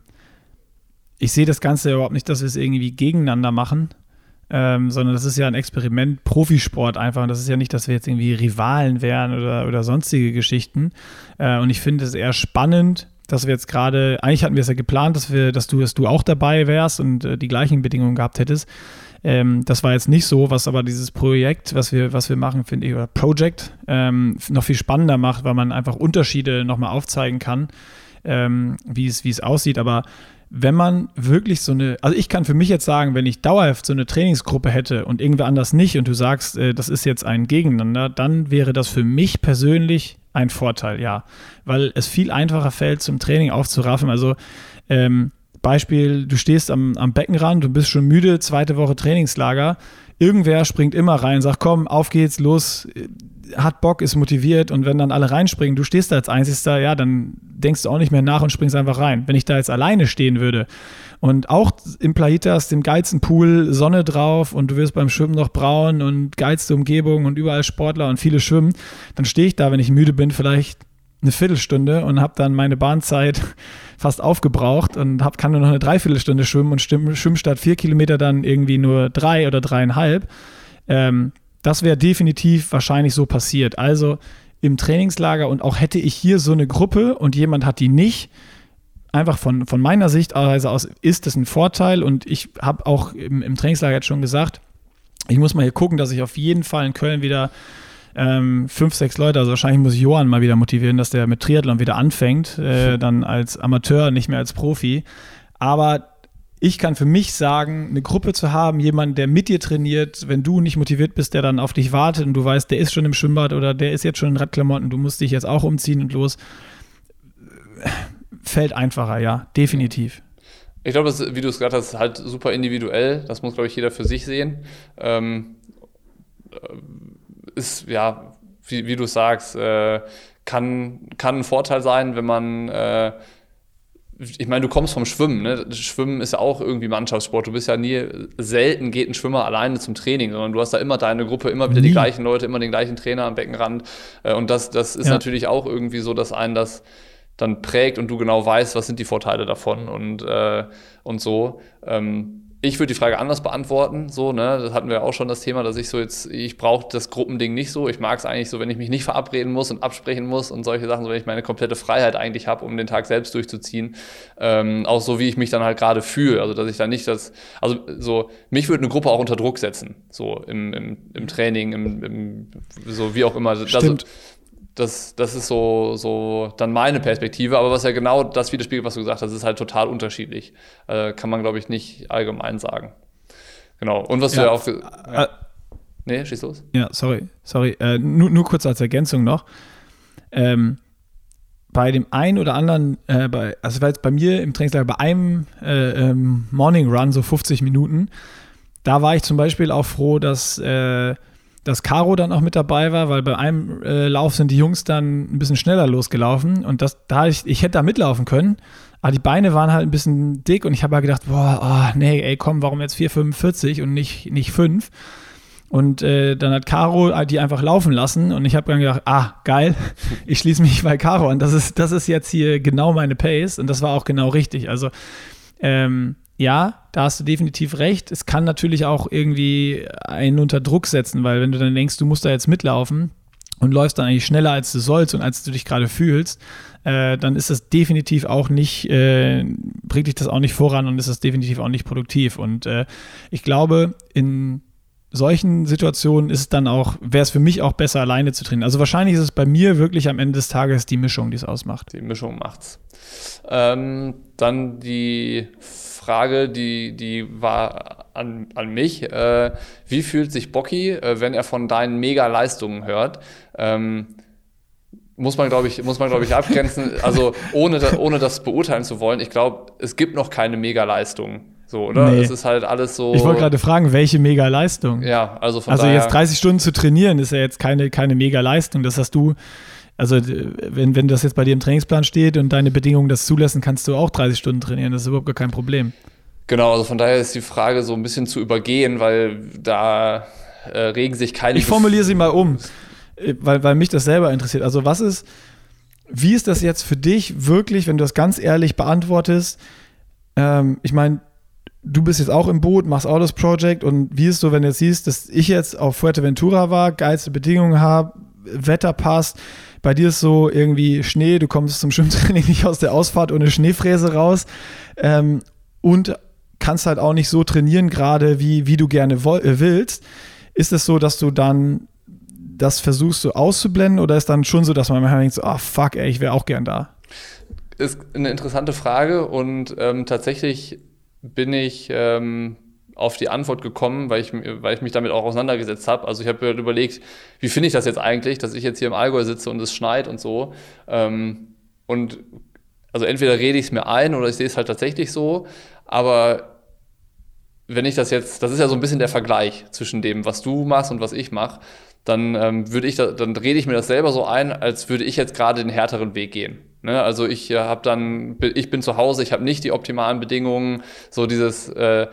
ich sehe das Ganze überhaupt nicht, dass wir es irgendwie gegeneinander machen, ähm, sondern das ist ja ein Experiment, Profisport einfach. Und das ist ja nicht, dass wir jetzt irgendwie Rivalen wären oder, oder sonstige Geschichten. Äh, und ich finde es eher spannend, dass wir jetzt gerade, eigentlich hatten wir es ja geplant, dass wir, dass du, dass du auch dabei wärst und äh, die gleichen Bedingungen gehabt hättest. Ähm, das war jetzt nicht so, was aber dieses Projekt, was wir, was wir machen, finde ich, oder Project, ähm, noch viel spannender macht, weil man einfach Unterschiede nochmal aufzeigen kann, ähm, wie es, wie es aussieht. Aber wenn man wirklich so eine, also ich kann für mich jetzt sagen, wenn ich dauerhaft so eine Trainingsgruppe hätte und irgendwer anders nicht und du sagst, äh, das ist jetzt ein Gegeneinander, dann wäre das für mich persönlich ein Vorteil, ja. Weil es viel einfacher fällt, zum Training aufzuraffen. Also ähm, Beispiel, du stehst am, am Beckenrand, du bist schon müde, zweite Woche Trainingslager. Irgendwer springt immer rein, sagt, komm, auf geht's, los, hat Bock, ist motiviert und wenn dann alle reinspringen, du stehst da als Einziger, ja, dann denkst du auch nicht mehr nach und springst einfach rein. Wenn ich da jetzt alleine stehen würde und auch im Playitas, dem geilsten Pool, Sonne drauf und du wirst beim Schwimmen noch braun und geilste Umgebung und überall Sportler und viele schwimmen, dann stehe ich da, wenn ich müde bin, vielleicht eine Viertelstunde und habe dann meine Bahnzeit fast aufgebraucht und hab, kann nur noch eine Dreiviertelstunde schwimmen und schwimme statt vier Kilometer dann irgendwie nur drei oder dreieinhalb. Ähm, das wäre definitiv wahrscheinlich so passiert. Also im Trainingslager und auch hätte ich hier so eine Gruppe und jemand hat die nicht, einfach von, von meiner Sicht also aus ist das ein Vorteil und ich habe auch im, im Trainingslager jetzt schon gesagt, ich muss mal hier gucken, dass ich auf jeden Fall in Köln wieder ähm, fünf, sechs Leute. Also wahrscheinlich muss ich Johann mal wieder motivieren, dass der mit Triathlon wieder anfängt, äh, dann als Amateur, nicht mehr als Profi. Aber ich kann für mich sagen, eine Gruppe zu haben, jemanden, der mit dir trainiert, wenn du nicht motiviert bist, der dann auf dich wartet und du weißt, der ist schon im Schwimmbad oder der ist jetzt schon in Radklamotten, du musst dich jetzt auch umziehen und los, fällt einfacher, ja, definitiv. Ich glaube, wie du es gesagt hast, ist halt super individuell. Das muss, glaube ich, jeder für sich sehen. Ähm, ist, ja, wie, wie du sagst, äh, kann, kann ein Vorteil sein, wenn man, äh, ich meine, du kommst vom Schwimmen, ne? Schwimmen ist ja auch irgendwie Mannschaftssport. Du bist ja nie, selten geht ein Schwimmer alleine zum Training, sondern du hast da immer deine Gruppe, immer wieder nie. die gleichen Leute, immer den gleichen Trainer am Beckenrand. Äh, und das, das ist ja. natürlich auch irgendwie so, dass einen das dann prägt und du genau weißt, was sind die Vorteile davon und, äh, und so. Ähm, ich würde die Frage anders beantworten, so, ne, das hatten wir auch schon das Thema, dass ich so jetzt, ich brauche das Gruppending nicht so. Ich mag es eigentlich so, wenn ich mich nicht verabreden muss und absprechen muss und solche Sachen, so wenn ich meine komplette Freiheit eigentlich habe, um den Tag selbst durchzuziehen. Ähm, auch so, wie ich mich dann halt gerade fühle. Also, dass ich dann nicht das, also so, mich würde eine Gruppe auch unter Druck setzen, so im, im, im Training, im, im, so wie auch immer. Stimmt. Das, das, das ist so, so dann meine Perspektive, aber was ja genau das widerspiegelt, was du gesagt hast, ist halt total unterschiedlich. Äh, kann man, glaube ich, nicht allgemein sagen. Genau. Und was ja, du ja auch. Ja. Äh, nee, schieß los. Ja, sorry, sorry. Äh, nur, nur kurz als Ergänzung noch. Ähm, bei dem einen oder anderen, äh, bei, also war jetzt bei mir im Trainingslager bei einem äh, ähm, Morning Run, so 50 Minuten, da war ich zum Beispiel auch froh, dass äh, dass Caro dann auch mit dabei war, weil bei einem äh, Lauf sind die Jungs dann ein bisschen schneller losgelaufen und das, da ich, ich hätte da mitlaufen können, aber die Beine waren halt ein bisschen dick und ich habe halt gedacht, boah, oh, nee, ey, komm, warum jetzt 4,45 und nicht, nicht 5? Und äh, dann hat Caro die einfach laufen lassen und ich habe dann gedacht, ah, geil, ich schließe mich bei Caro an. Das ist, das ist jetzt hier genau meine Pace und das war auch genau richtig. Also, ähm, ja, da hast du definitiv recht. Es kann natürlich auch irgendwie einen unter Druck setzen, weil wenn du dann denkst, du musst da jetzt mitlaufen und läufst dann eigentlich schneller, als du sollst und als du dich gerade fühlst, äh, dann ist das definitiv auch nicht, äh, bringt dich das auch nicht voran und ist das definitiv auch nicht produktiv. Und äh, ich glaube, in solchen Situationen ist es dann auch, wäre es für mich auch besser, alleine zu trainieren. Also wahrscheinlich ist es bei mir wirklich am Ende des Tages die Mischung, die es ausmacht. Die Mischung macht's. Ähm, dann die Frage, die, die war an, an mich. Äh, wie fühlt sich Bocky, äh, wenn er von deinen Mega-Leistungen hört? Ähm, muss man, glaube ich, muss man, glaube ich, abgrenzen. Also ohne, ohne das beurteilen zu wollen, ich glaube, es gibt noch keine Mega-Leistungen. So, oder? Nee. Es ist halt alles so. Ich wollte gerade fragen, welche Mega-Leistung? Ja, also von Also jetzt 30 Stunden zu trainieren, ist ja jetzt keine, keine Mega-Leistung. Das hast du, also wenn, wenn das jetzt bei dir im Trainingsplan steht und deine Bedingungen das zulassen, kannst du auch 30 Stunden trainieren. Das ist überhaupt gar kein Problem. Genau, also von daher ist die Frage so ein bisschen zu übergehen, weil da äh, regen sich keine. Ich formuliere sie mal um, äh, weil, weil mich das selber interessiert. Also was ist, wie ist das jetzt für dich wirklich, wenn du das ganz ehrlich beantwortest? Ähm, ich meine, du bist jetzt auch im Boot, machst auch das Project und wie ist so, wenn du jetzt siehst, dass ich jetzt auf Fuerteventura war, geilste Bedingungen habe, Wetter passt, bei dir ist so irgendwie Schnee, du kommst zum Schwimmtraining nicht aus der Ausfahrt ohne Schneefräse raus ähm, und kannst halt auch nicht so trainieren gerade, wie, wie du gerne äh, willst. Ist es so, dass du dann das versuchst so auszublenden oder ist dann schon so, dass man manchmal denkt, ah oh, fuck, ey, ich wäre auch gern da? Ist eine interessante Frage und ähm, tatsächlich bin ich ähm, auf die Antwort gekommen, weil ich, weil ich mich damit auch auseinandergesetzt habe. Also ich habe mir überlegt, wie finde ich das jetzt eigentlich, dass ich jetzt hier im Allgäu sitze und es schneit und so. Ähm, und also entweder rede ich es mir ein oder ich sehe es halt tatsächlich so. Aber wenn ich das jetzt, das ist ja so ein bisschen der Vergleich zwischen dem, was du machst und was ich mache, dann ähm, würde ich, da, dann rede ich mir das selber so ein, als würde ich jetzt gerade den härteren Weg gehen. Ne? Also ich äh, habe dann, ich bin zu Hause, ich habe nicht die optimalen Bedingungen, so dieses, äh,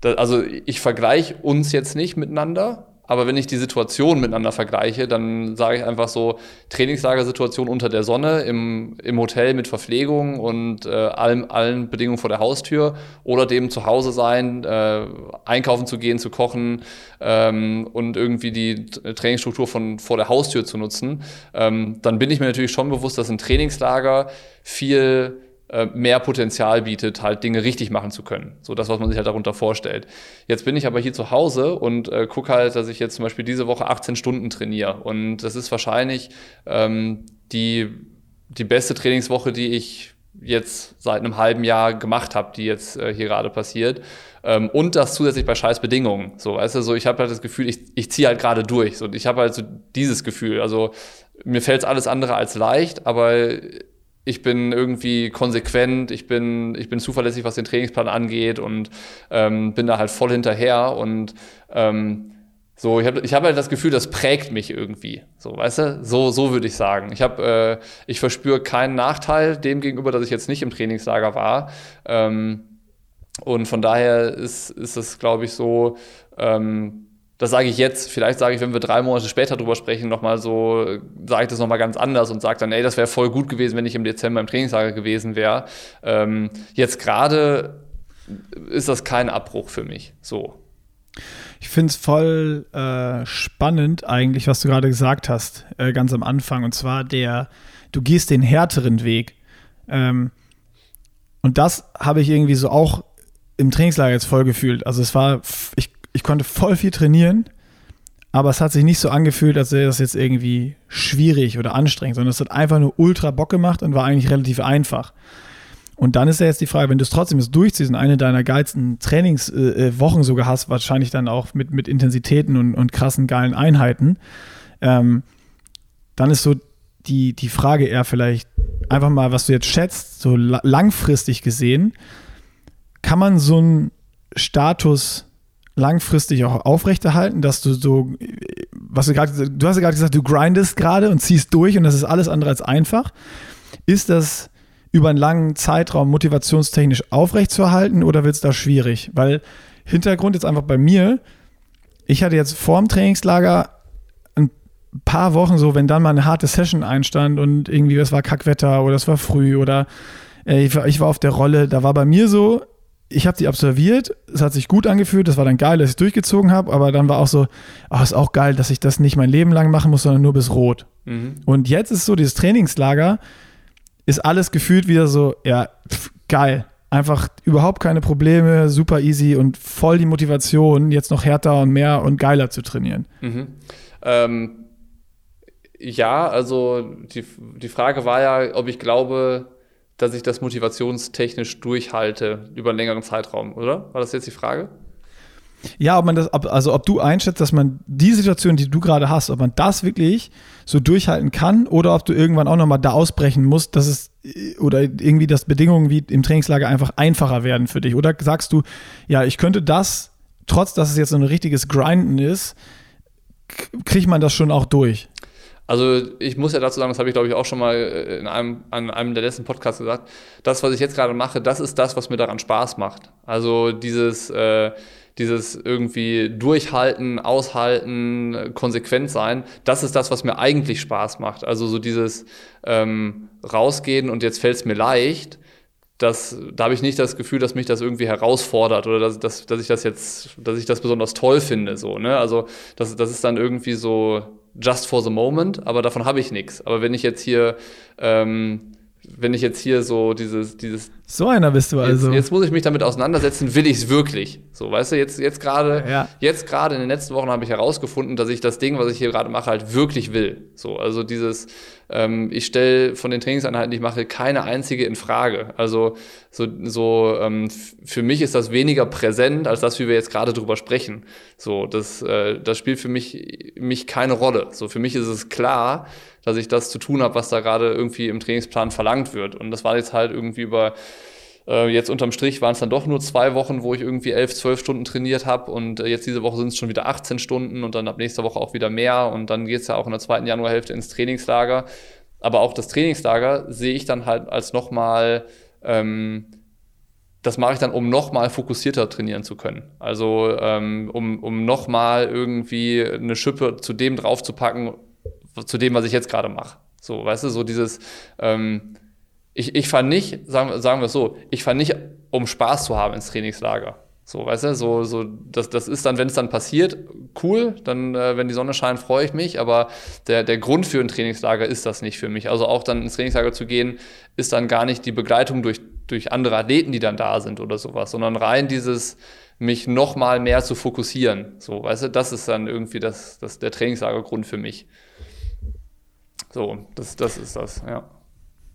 da, also ich vergleiche uns jetzt nicht miteinander, aber wenn ich die Situation miteinander vergleiche, dann sage ich einfach so, Trainingslagersituation unter der Sonne, im, im Hotel mit Verpflegung und äh, allen, allen Bedingungen vor der Haustür oder dem zu Hause sein, äh, einkaufen zu gehen, zu kochen ähm, und irgendwie die Trainingsstruktur von vor der Haustür zu nutzen, ähm, dann bin ich mir natürlich schon bewusst, dass ein Trainingslager viel mehr Potenzial bietet, halt Dinge richtig machen zu können. So das, was man sich halt darunter vorstellt. Jetzt bin ich aber hier zu Hause und äh, gucke halt, dass ich jetzt zum Beispiel diese Woche 18 Stunden trainiere. Und das ist wahrscheinlich ähm, die, die beste Trainingswoche, die ich jetzt seit einem halben Jahr gemacht habe, die jetzt äh, hier gerade passiert. Ähm, und das zusätzlich bei scheiß Bedingungen. So, weißt du, so ich habe halt das Gefühl, ich, ich ziehe halt gerade durch. So, ich habe halt so dieses Gefühl. Also mir fällt alles andere als leicht, aber ich bin irgendwie konsequent, ich bin, ich bin zuverlässig, was den Trainingsplan angeht und ähm, bin da halt voll hinterher und ähm, so, ich habe ich hab halt das Gefühl, das prägt mich irgendwie. So, weißt du? So, so würde ich sagen. Ich äh, ich verspüre keinen Nachteil dem gegenüber, dass ich jetzt nicht im Trainingslager war. Ähm, und von daher ist, ist glaube ich, so, ähm, das sage ich jetzt, vielleicht sage ich, wenn wir drei Monate später drüber sprechen, nochmal so, sage ich das nochmal ganz anders und sage dann, ey, das wäre voll gut gewesen, wenn ich im Dezember im Trainingslager gewesen wäre. Ähm, jetzt gerade ist das kein Abbruch für mich. So. Ich finde es voll äh, spannend eigentlich, was du gerade gesagt hast, äh, ganz am Anfang. Und zwar der, du gehst den härteren Weg. Ähm, und das habe ich irgendwie so auch im Trainingslager jetzt voll gefühlt. Also es war, ich ich konnte voll viel trainieren, aber es hat sich nicht so angefühlt, als wäre das jetzt irgendwie schwierig oder anstrengend, sondern es hat einfach nur ultra Bock gemacht und war eigentlich relativ einfach. Und dann ist ja jetzt die Frage, wenn du es trotzdem jetzt durchziehst und eine deiner geilsten Trainingswochen äh, sogar hast, wahrscheinlich dann auch mit, mit Intensitäten und, und krassen geilen Einheiten, ähm, dann ist so die, die Frage eher vielleicht einfach mal, was du jetzt schätzt, so langfristig gesehen, kann man so einen Status langfristig auch aufrechterhalten, dass du so, was du gerade, du hast ja gerade gesagt, du grindest gerade und ziehst durch und das ist alles andere als einfach. Ist das über einen langen Zeitraum motivationstechnisch aufrechtzuerhalten oder wird es da schwierig? Weil Hintergrund jetzt einfach bei mir, ich hatte jetzt vor dem Trainingslager ein paar Wochen so, wenn dann mal eine harte Session einstand und irgendwie es war Kackwetter oder es war früh oder äh, ich, war, ich war auf der Rolle, da war bei mir so, ich habe die absolviert, es hat sich gut angefühlt, das war dann geil, dass ich durchgezogen habe, aber dann war auch so, ach, ist auch geil, dass ich das nicht mein Leben lang machen muss, sondern nur bis rot. Mhm. Und jetzt ist so, dieses Trainingslager ist alles gefühlt wieder so, ja, pf, geil. Einfach überhaupt keine Probleme, super easy und voll die Motivation, jetzt noch härter und mehr und geiler zu trainieren. Mhm. Ähm, ja, also die, die Frage war ja, ob ich glaube, dass ich das motivationstechnisch durchhalte über einen längeren Zeitraum, oder? War das jetzt die Frage? Ja, ob man das, also ob du einschätzt, dass man die Situation, die du gerade hast, ob man das wirklich so durchhalten kann oder ob du irgendwann auch nochmal da ausbrechen musst, dass es oder irgendwie, dass Bedingungen wie im Trainingslager einfach einfacher werden für dich. Oder sagst du, ja, ich könnte das, trotz dass es jetzt so ein richtiges Grinden ist, kriegt man das schon auch durch? Also ich muss ja dazu sagen, das habe ich glaube ich auch schon mal äh, in einem, an einem der letzten Podcasts gesagt, das, was ich jetzt gerade mache, das ist das, was mir daran Spaß macht. Also dieses, äh, dieses irgendwie durchhalten, aushalten, konsequent sein, das ist das, was mir eigentlich Spaß macht. Also so dieses ähm, rausgehen und jetzt fällt es mir leicht, das, da habe ich nicht das Gefühl, dass mich das irgendwie herausfordert oder dass, dass, dass ich das jetzt, dass ich das besonders toll finde. So, ne? Also das, das ist dann irgendwie so just for the moment, aber davon habe ich nichts. Aber wenn ich jetzt hier ähm, wenn ich jetzt hier so dieses, dieses. So einer bist du also. Jetzt, jetzt muss ich mich damit auseinandersetzen, will ich es wirklich? So, weißt du, jetzt, jetzt gerade, ja. jetzt gerade in den letzten Wochen habe ich herausgefunden, dass ich das Ding, was ich hier gerade mache, halt wirklich will. So, also dieses, ähm, ich stelle von den Trainingseinheiten, die ich mache, keine einzige in Frage. Also, so, so ähm, für mich ist das weniger präsent, als das, wie wir jetzt gerade drüber sprechen. So, das, äh, das spielt für mich, mich keine Rolle. So, für mich ist es klar, dass ich das zu tun habe, was da gerade irgendwie im Trainingsplan verlangt wird. Und das war jetzt halt irgendwie über äh, jetzt unterm Strich waren es dann doch nur zwei Wochen, wo ich irgendwie elf, zwölf Stunden trainiert habe und äh, jetzt diese Woche sind es schon wieder 18 Stunden und dann ab nächster Woche auch wieder mehr und dann geht es ja auch in der zweiten Januarhälfte ins Trainingslager. Aber auch das Trainingslager sehe ich dann halt als nochmal, ähm, das mache ich dann, um nochmal fokussierter trainieren zu können. Also ähm, um, um nochmal irgendwie eine Schippe zu dem draufzupacken, zu dem, was ich jetzt gerade mache. So, weißt du, so dieses, ähm, ich, ich fahre nicht, sagen, sagen wir es so, ich fahre nicht, um Spaß zu haben ins Trainingslager. So, weißt du, so, so, das, das ist dann, wenn es dann passiert, cool, dann, äh, wenn die Sonne scheint, freue ich mich, aber der, der Grund für ein Trainingslager ist das nicht für mich. Also auch dann ins Trainingslager zu gehen, ist dann gar nicht die Begleitung durch, durch andere Athleten, die dann da sind oder sowas, sondern rein dieses, mich noch mal mehr zu fokussieren. So, weißt du, das ist dann irgendwie das, das, der Trainingslagergrund für mich. So, das, das ist das, ja.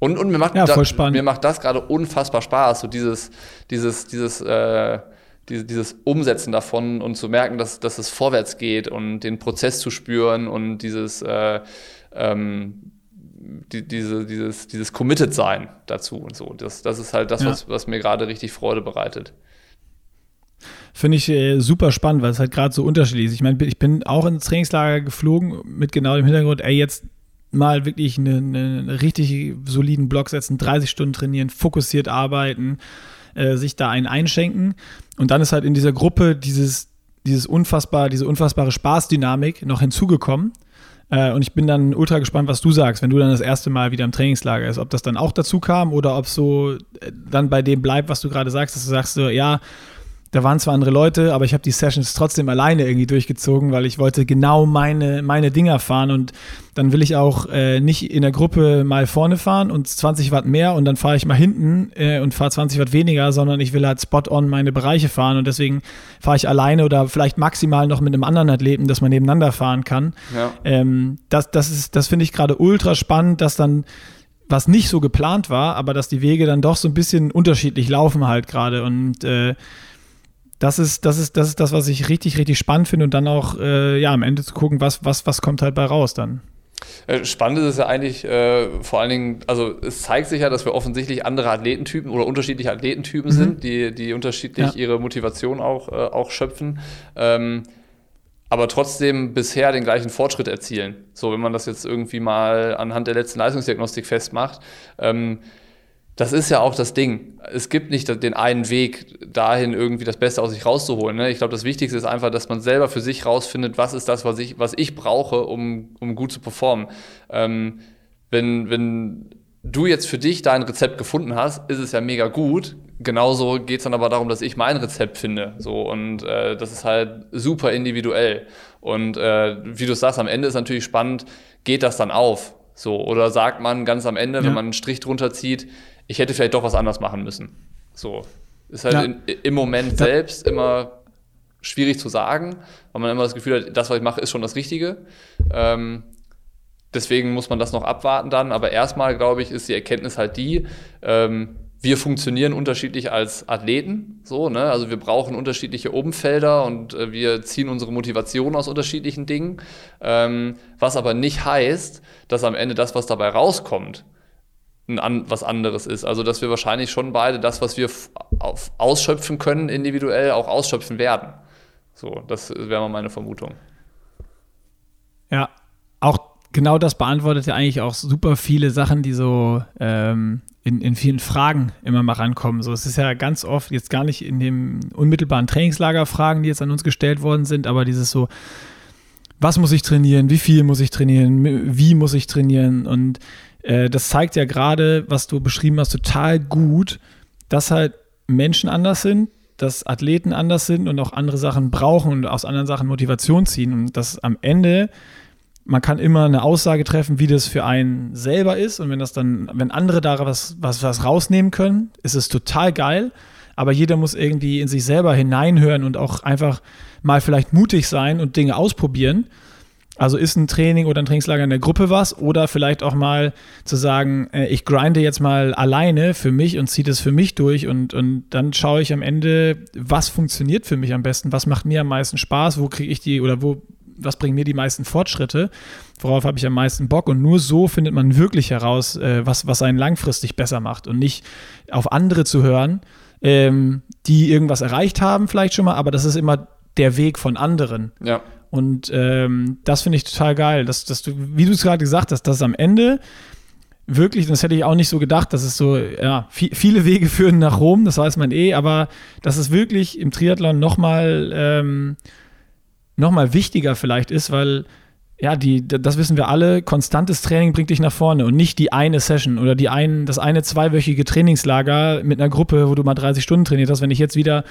Und, und mir macht, ja, da, mir macht das gerade unfassbar Spaß, so dieses, dieses, dieses, äh, dieses, dieses Umsetzen davon und zu merken, dass, dass es vorwärts geht und den Prozess zu spüren und dieses, äh, ähm, die, diese, dieses, dieses Committed sein dazu und so. Das, das ist halt das, ja. was, was mir gerade richtig Freude bereitet. Finde ich äh, super spannend, weil es halt gerade so unterschiedlich ist. Ich meine, ich bin auch ins Trainingslager geflogen mit genau dem Hintergrund, ey, jetzt mal wirklich einen, einen richtig soliden Block setzen, 30 Stunden trainieren, fokussiert arbeiten, äh, sich da einen einschenken. Und dann ist halt in dieser Gruppe dieses, dieses unfassbar, diese unfassbare Spaßdynamik noch hinzugekommen. Äh, und ich bin dann ultra gespannt, was du sagst, wenn du dann das erste Mal wieder im Trainingslager ist, ob das dann auch dazu kam oder ob so äh, dann bei dem bleibt, was du gerade sagst, dass du sagst so, ja, da waren zwar andere Leute, aber ich habe die Sessions trotzdem alleine irgendwie durchgezogen, weil ich wollte genau meine, meine Dinger fahren und dann will ich auch äh, nicht in der Gruppe mal vorne fahren und 20 Watt mehr und dann fahre ich mal hinten äh, und fahre 20 Watt weniger, sondern ich will halt spot on meine Bereiche fahren und deswegen fahre ich alleine oder vielleicht maximal noch mit einem anderen Athleten, dass man nebeneinander fahren kann. Ja. Ähm, das das, das finde ich gerade ultra spannend, dass dann was nicht so geplant war, aber dass die Wege dann doch so ein bisschen unterschiedlich laufen halt gerade und äh, das ist, das ist, das ist das, was ich richtig, richtig spannend finde und dann auch, äh, ja, am Ende zu gucken, was, was, was kommt halt bei raus dann. Äh, spannend ist es ja eigentlich äh, vor allen Dingen, also es zeigt sich ja, dass wir offensichtlich andere Athletentypen oder unterschiedliche Athletentypen mhm. sind, die, die unterschiedlich ja. ihre Motivation auch, äh, auch schöpfen. Ähm, aber trotzdem bisher den gleichen Fortschritt erzielen. So, wenn man das jetzt irgendwie mal anhand der letzten Leistungsdiagnostik festmacht. Ähm, das ist ja auch das Ding. Es gibt nicht den einen Weg, dahin irgendwie das Beste aus sich rauszuholen. Ne? Ich glaube, das Wichtigste ist einfach, dass man selber für sich rausfindet, was ist das, was ich, was ich brauche, um, um gut zu performen. Ähm, wenn, wenn du jetzt für dich dein Rezept gefunden hast, ist es ja mega gut. genauso geht es dann aber darum, dass ich mein Rezept finde. So, und äh, das ist halt super individuell. Und äh, wie du sagst, am Ende ist natürlich spannend, geht das dann auf? So, oder sagt man ganz am Ende, ja. wenn man einen Strich drunter zieht, ich hätte vielleicht doch was anders machen müssen. So. Ist halt ja. in, im Moment ja. selbst immer schwierig zu sagen, weil man immer das Gefühl hat, das, was ich mache, ist schon das Richtige. Ähm, deswegen muss man das noch abwarten dann. Aber erstmal, glaube ich, ist die Erkenntnis halt die, ähm, wir funktionieren unterschiedlich als Athleten, so, ne? Also wir brauchen unterschiedliche Umfelder und äh, wir ziehen unsere Motivation aus unterschiedlichen Dingen. Ähm, was aber nicht heißt, dass am Ende das, was dabei rauskommt, ein was anderes ist. Also dass wir wahrscheinlich schon beide das, was wir auf, ausschöpfen können, individuell auch ausschöpfen werden. So, das wäre mal meine Vermutung. Ja, auch genau das beantwortet ja eigentlich auch super viele Sachen, die so ähm, in, in vielen Fragen immer mal rankommen. So, es ist ja ganz oft jetzt gar nicht in dem unmittelbaren Trainingslager Fragen, die jetzt an uns gestellt worden sind, aber dieses so, was muss ich trainieren, wie viel muss ich trainieren, wie muss ich trainieren und äh, das zeigt ja gerade, was du beschrieben hast, total gut, dass halt Menschen anders sind, dass Athleten anders sind und auch andere Sachen brauchen und aus anderen Sachen Motivation ziehen. Und dass am Ende man kann immer eine Aussage treffen, wie das für einen selber ist. Und wenn das dann, wenn andere da was, was, was rausnehmen können, ist es total geil, aber jeder muss irgendwie in sich selber hineinhören und auch einfach mal vielleicht mutig sein und Dinge ausprobieren also ist ein Training oder ein Trainingslager in der Gruppe was oder vielleicht auch mal zu sagen, äh, ich grinde jetzt mal alleine für mich und ziehe das für mich durch und, und dann schaue ich am Ende, was funktioniert für mich am besten, was macht mir am meisten Spaß, wo kriege ich die oder wo, was bringen mir die meisten Fortschritte, worauf habe ich am meisten Bock und nur so findet man wirklich heraus, äh, was, was einen langfristig besser macht und nicht auf andere zu hören, ähm, die irgendwas erreicht haben vielleicht schon mal, aber das ist immer der Weg von anderen. Ja. Und ähm, das finde ich total geil, dass, dass du, wie du es gerade gesagt hast, dass am Ende wirklich, das hätte ich auch nicht so gedacht, dass es so, ja, viel, viele Wege führen nach Rom, das weiß man eh, aber dass es wirklich im Triathlon nochmal ähm, noch wichtiger vielleicht ist, weil ja, die, das wissen wir alle, konstantes Training bringt dich nach vorne und nicht die eine Session oder die ein, das eine zweiwöchige Trainingslager mit einer Gruppe, wo du mal 30 Stunden trainiert hast. Wenn ich jetzt wieder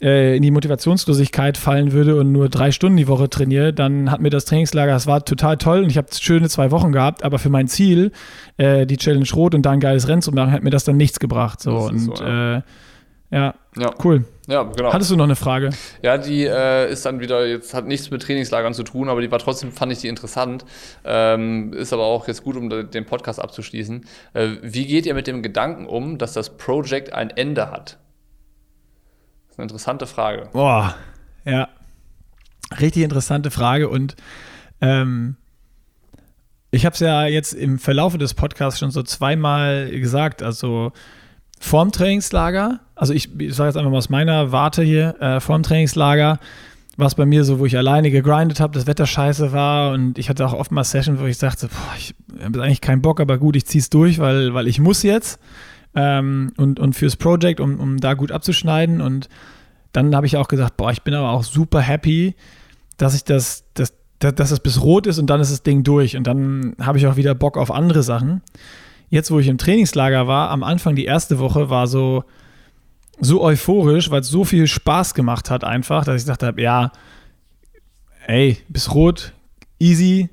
äh, in die Motivationslosigkeit fallen würde und nur drei Stunden die Woche trainiere, dann hat mir das Trainingslager, das war total toll und ich habe schöne zwei Wochen gehabt, aber für mein Ziel, äh, die Challenge Rot und da ein geiles Rennen zu machen, hat mir das dann nichts gebracht. So, und so, ja. Äh, ja, ja, cool. Ja, genau. Hattest du noch eine Frage? Ja, die äh, ist dann wieder, jetzt hat nichts mit Trainingslagern zu tun, aber die war trotzdem, fand ich die interessant. Ähm, ist aber auch jetzt gut, um den Podcast abzuschließen. Äh, wie geht ihr mit dem Gedanken um, dass das Project ein Ende hat? Das ist eine interessante Frage. Boah, ja. Richtig interessante Frage und ähm, ich habe es ja jetzt im Verlauf des Podcasts schon so zweimal gesagt, also vorm Trainingslager, also ich, ich sage jetzt einfach mal aus meiner Warte hier, äh, vorm Trainingslager, was bei mir so, wo ich alleine gegrindet habe, das Wetter scheiße war und ich hatte auch oft mal Sessions, wo ich sagte, boah, ich habe eigentlich keinen Bock, aber gut, ich ziehe es durch, weil, weil ich muss jetzt ähm, und, und fürs Project, um, um da gut abzuschneiden. Und dann habe ich auch gesagt, boah, ich bin aber auch super happy, dass ich das, das, das, dass es bis rot ist und dann ist das Ding durch. Und dann habe ich auch wieder Bock auf andere Sachen. Jetzt, wo ich im Trainingslager war, am Anfang die erste Woche war so, so euphorisch, weil es so viel Spaß gemacht hat, einfach, dass ich gesagt habe, ja, ey, bis rot, easy,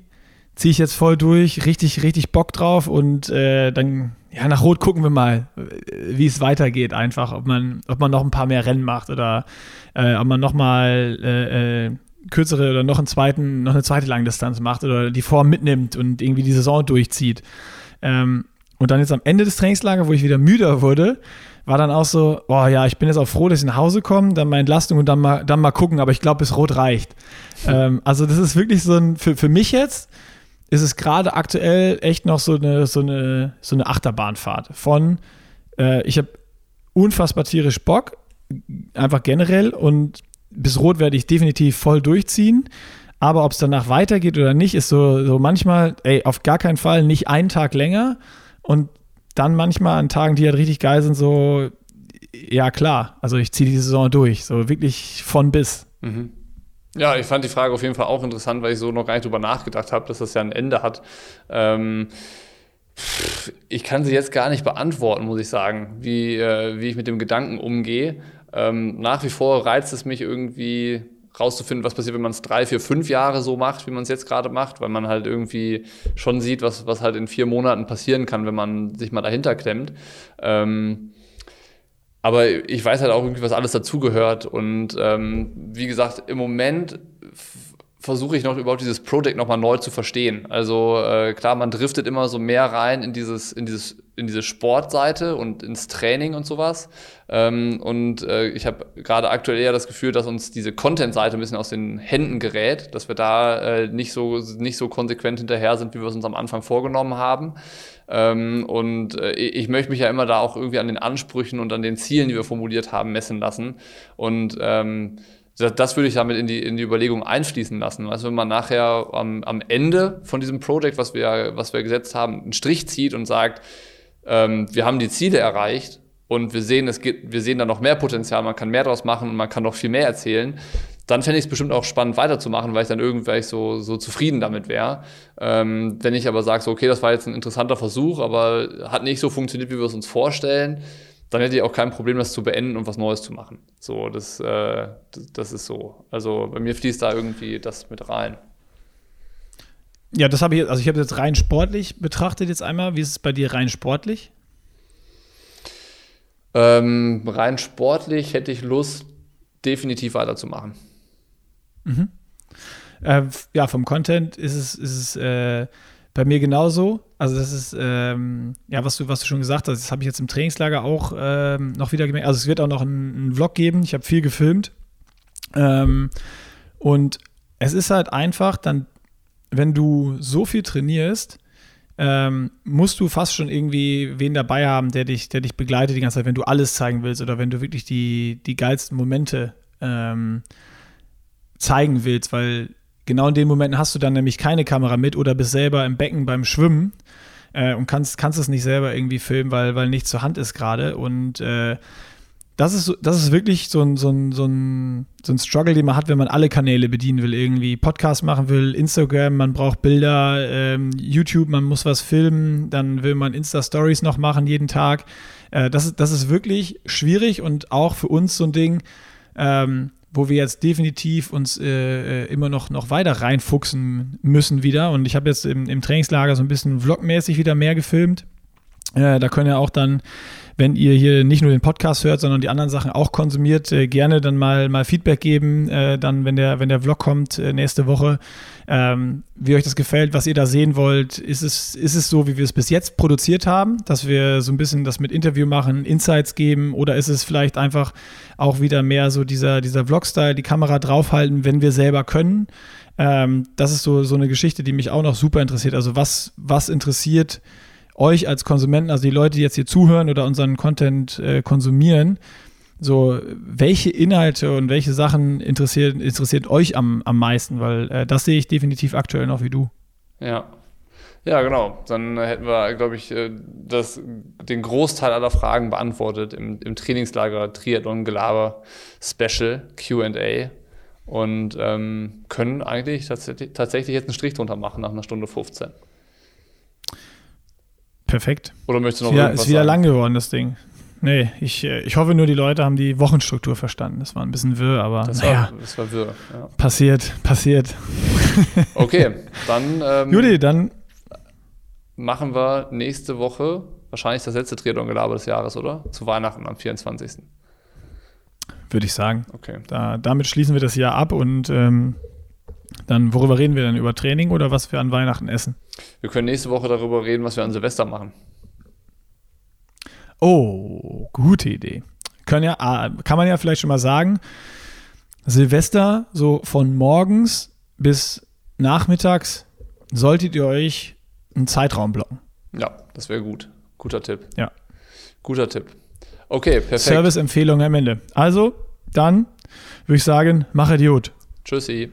ziehe ich jetzt voll durch, richtig, richtig Bock drauf und äh, dann ja, nach Rot gucken wir mal, wie es weitergeht einfach, ob man, ob man noch ein paar mehr Rennen macht oder äh, ob man noch mal äh, äh, kürzere oder noch einen zweiten, noch eine zweite Langdistanz macht oder die Form mitnimmt und irgendwie die Saison durchzieht. Ähm, und dann jetzt am Ende des Trainingslagers, wo ich wieder müder wurde, war dann auch so, boah, ja, ich bin jetzt auch froh, dass ich nach Hause komme, dann meine Entlastung und dann mal, dann mal gucken, aber ich glaube, bis Rot reicht. ähm, also das ist wirklich so ein, für, für mich jetzt, ist es gerade aktuell echt noch so eine, so eine, so eine Achterbahnfahrt von, äh, ich habe unfassbar tierisch Bock, einfach generell und bis Rot werde ich definitiv voll durchziehen. Aber ob es danach weitergeht oder nicht, ist so, so manchmal, ey, auf gar keinen Fall nicht einen Tag länger und dann manchmal an Tagen, die halt richtig geil sind, so, ja klar, also ich ziehe die Saison durch, so wirklich von bis. Mhm. Ja, ich fand die Frage auf jeden Fall auch interessant, weil ich so noch gar nicht drüber nachgedacht habe, dass das ja ein Ende hat. Ähm, Ich kann sie jetzt gar nicht beantworten, muss ich sagen, wie, äh, wie ich mit dem Gedanken umgehe. Ähm, nach wie vor reizt es mich irgendwie rauszufinden, was passiert, wenn man es drei, vier, fünf Jahre so macht, wie man es jetzt gerade macht, weil man halt irgendwie schon sieht, was, was halt in vier Monaten passieren kann, wenn man sich mal dahinter klemmt. Ähm, aber ich weiß halt auch irgendwie, was alles dazugehört. Und ähm, wie gesagt, im Moment versuche ich noch überhaupt dieses Projekt nochmal neu zu verstehen. Also äh, klar, man driftet immer so mehr rein in dieses, in dieses, in diese Sportseite und ins Training und sowas. Ähm, und äh, ich habe gerade aktuell eher das Gefühl, dass uns diese Content-Seite ein bisschen aus den Händen gerät, dass wir da äh, nicht so nicht so konsequent hinterher sind, wie wir es uns am Anfang vorgenommen haben. Ähm, und äh, ich möchte mich ja immer da auch irgendwie an den Ansprüchen und an den Zielen, die wir formuliert haben, messen lassen. Und ähm, das würde ich damit in die, in die Überlegung einfließen lassen. Also wenn man nachher am, am Ende von diesem Projekt, was wir, was wir gesetzt haben, einen Strich zieht und sagt, ähm, wir haben die Ziele erreicht und wir sehen, es geht, wir sehen da noch mehr Potenzial, man kann mehr daraus machen und man kann noch viel mehr erzählen, dann fände ich es bestimmt auch spannend weiterzumachen, weil ich dann irgendwie so, so zufrieden damit wäre. Ähm, wenn ich aber sage, so, okay, das war jetzt ein interessanter Versuch, aber hat nicht so funktioniert, wie wir es uns vorstellen, dann hätte ich auch kein Problem, das zu beenden und was Neues zu machen. So, das, äh, das, das, ist so. Also bei mir fließt da irgendwie das mit rein. Ja, das habe ich, also ich habe jetzt rein sportlich betrachtet jetzt einmal. Wie ist es bei dir rein sportlich? Ähm, rein sportlich hätte ich Lust, definitiv weiterzumachen. Mhm. Äh, ja, vom Content ist es, ist es äh, bei mir genauso. Also das ist, ähm, ja, was du, was du schon gesagt hast, das habe ich jetzt im Trainingslager auch ähm, noch wieder gemerkt. Also es wird auch noch einen, Vlog geben. Ich habe viel gefilmt. Ähm, und es ist halt einfach dann, wenn du so viel trainierst, ähm, musst du fast schon irgendwie wen dabei haben, der dich, der dich begleitet die ganze Zeit, wenn du alles zeigen willst oder wenn du wirklich die, die geilsten Momente ähm, zeigen willst, weil genau in den Momenten hast du dann nämlich keine Kamera mit oder bist selber im Becken beim Schwimmen äh, und kannst, kannst es nicht selber irgendwie filmen, weil, weil nichts zur Hand ist gerade. Und äh, das ist, das ist wirklich so ein, so, ein, so, ein, so ein Struggle, den man hat, wenn man alle Kanäle bedienen will. Irgendwie Podcast machen will, Instagram, man braucht Bilder, ähm, YouTube, man muss was filmen, dann will man Insta-Stories noch machen jeden Tag. Äh, das, das ist wirklich schwierig und auch für uns so ein Ding. Ähm, wo wir jetzt definitiv uns äh, äh, immer noch, noch weiter reinfuchsen müssen wieder. Und ich habe jetzt im, im, Trainingslager so ein bisschen vlogmäßig wieder mehr gefilmt. Äh, da können ja auch dann, wenn ihr hier nicht nur den Podcast hört, sondern die anderen Sachen auch konsumiert, äh, gerne dann mal, mal Feedback geben, äh, dann, wenn der, wenn der Vlog kommt äh, nächste Woche, ähm, wie euch das gefällt, was ihr da sehen wollt. Ist es, ist es so, wie wir es bis jetzt produziert haben, dass wir so ein bisschen das mit Interview machen, Insights geben oder ist es vielleicht einfach auch wieder mehr so dieser, dieser Vlog-Style, die Kamera draufhalten, wenn wir selber können? Ähm, das ist so, so eine Geschichte, die mich auch noch super interessiert. Also was, was interessiert euch als Konsumenten, also die Leute, die jetzt hier zuhören oder unseren Content äh, konsumieren, so, welche Inhalte und welche Sachen interessiert, interessiert euch am, am meisten? Weil äh, das sehe ich definitiv aktuell noch wie du. Ja. Ja, genau. Dann hätten wir, glaube ich, äh, das, den Großteil aller Fragen beantwortet im, im Trainingslager Triathlon Gelaber Special QA und ähm, können eigentlich tatsächlich, tatsächlich jetzt einen Strich drunter machen nach einer Stunde 15. Perfekt. Oder möchtest du noch wieder, irgendwas Ist wieder sagen? lang geworden, das Ding. Nee, ich, äh, ich hoffe nur, die Leute haben die Wochenstruktur verstanden. Das war ein bisschen wirr, aber das, naja, war, das war wirr. Ja. passiert, passiert. Okay, dann ähm, Judy, dann machen wir nächste Woche wahrscheinlich das letzte Triathlon-Gelaber des Jahres, oder? Zu Weihnachten am 24. würde ich sagen, Okay. da, damit schließen wir das Jahr ab und ähm, dann, worüber reden wir dann? Über Training oder was wir an Weihnachten essen? Wir können nächste Woche darüber reden, was wir an Silvester machen. Oh, gute Idee. Können ja, ah, kann man ja vielleicht schon mal sagen, Silvester, so von morgens bis nachmittags, solltet ihr euch einen Zeitraum blocken. Ja, das wäre gut. Guter Tipp. Ja. Guter Tipp. Okay, perfekt. Service-Empfehlung am Ende. Also, dann würde ich sagen, mach Idiot. Tschüssi.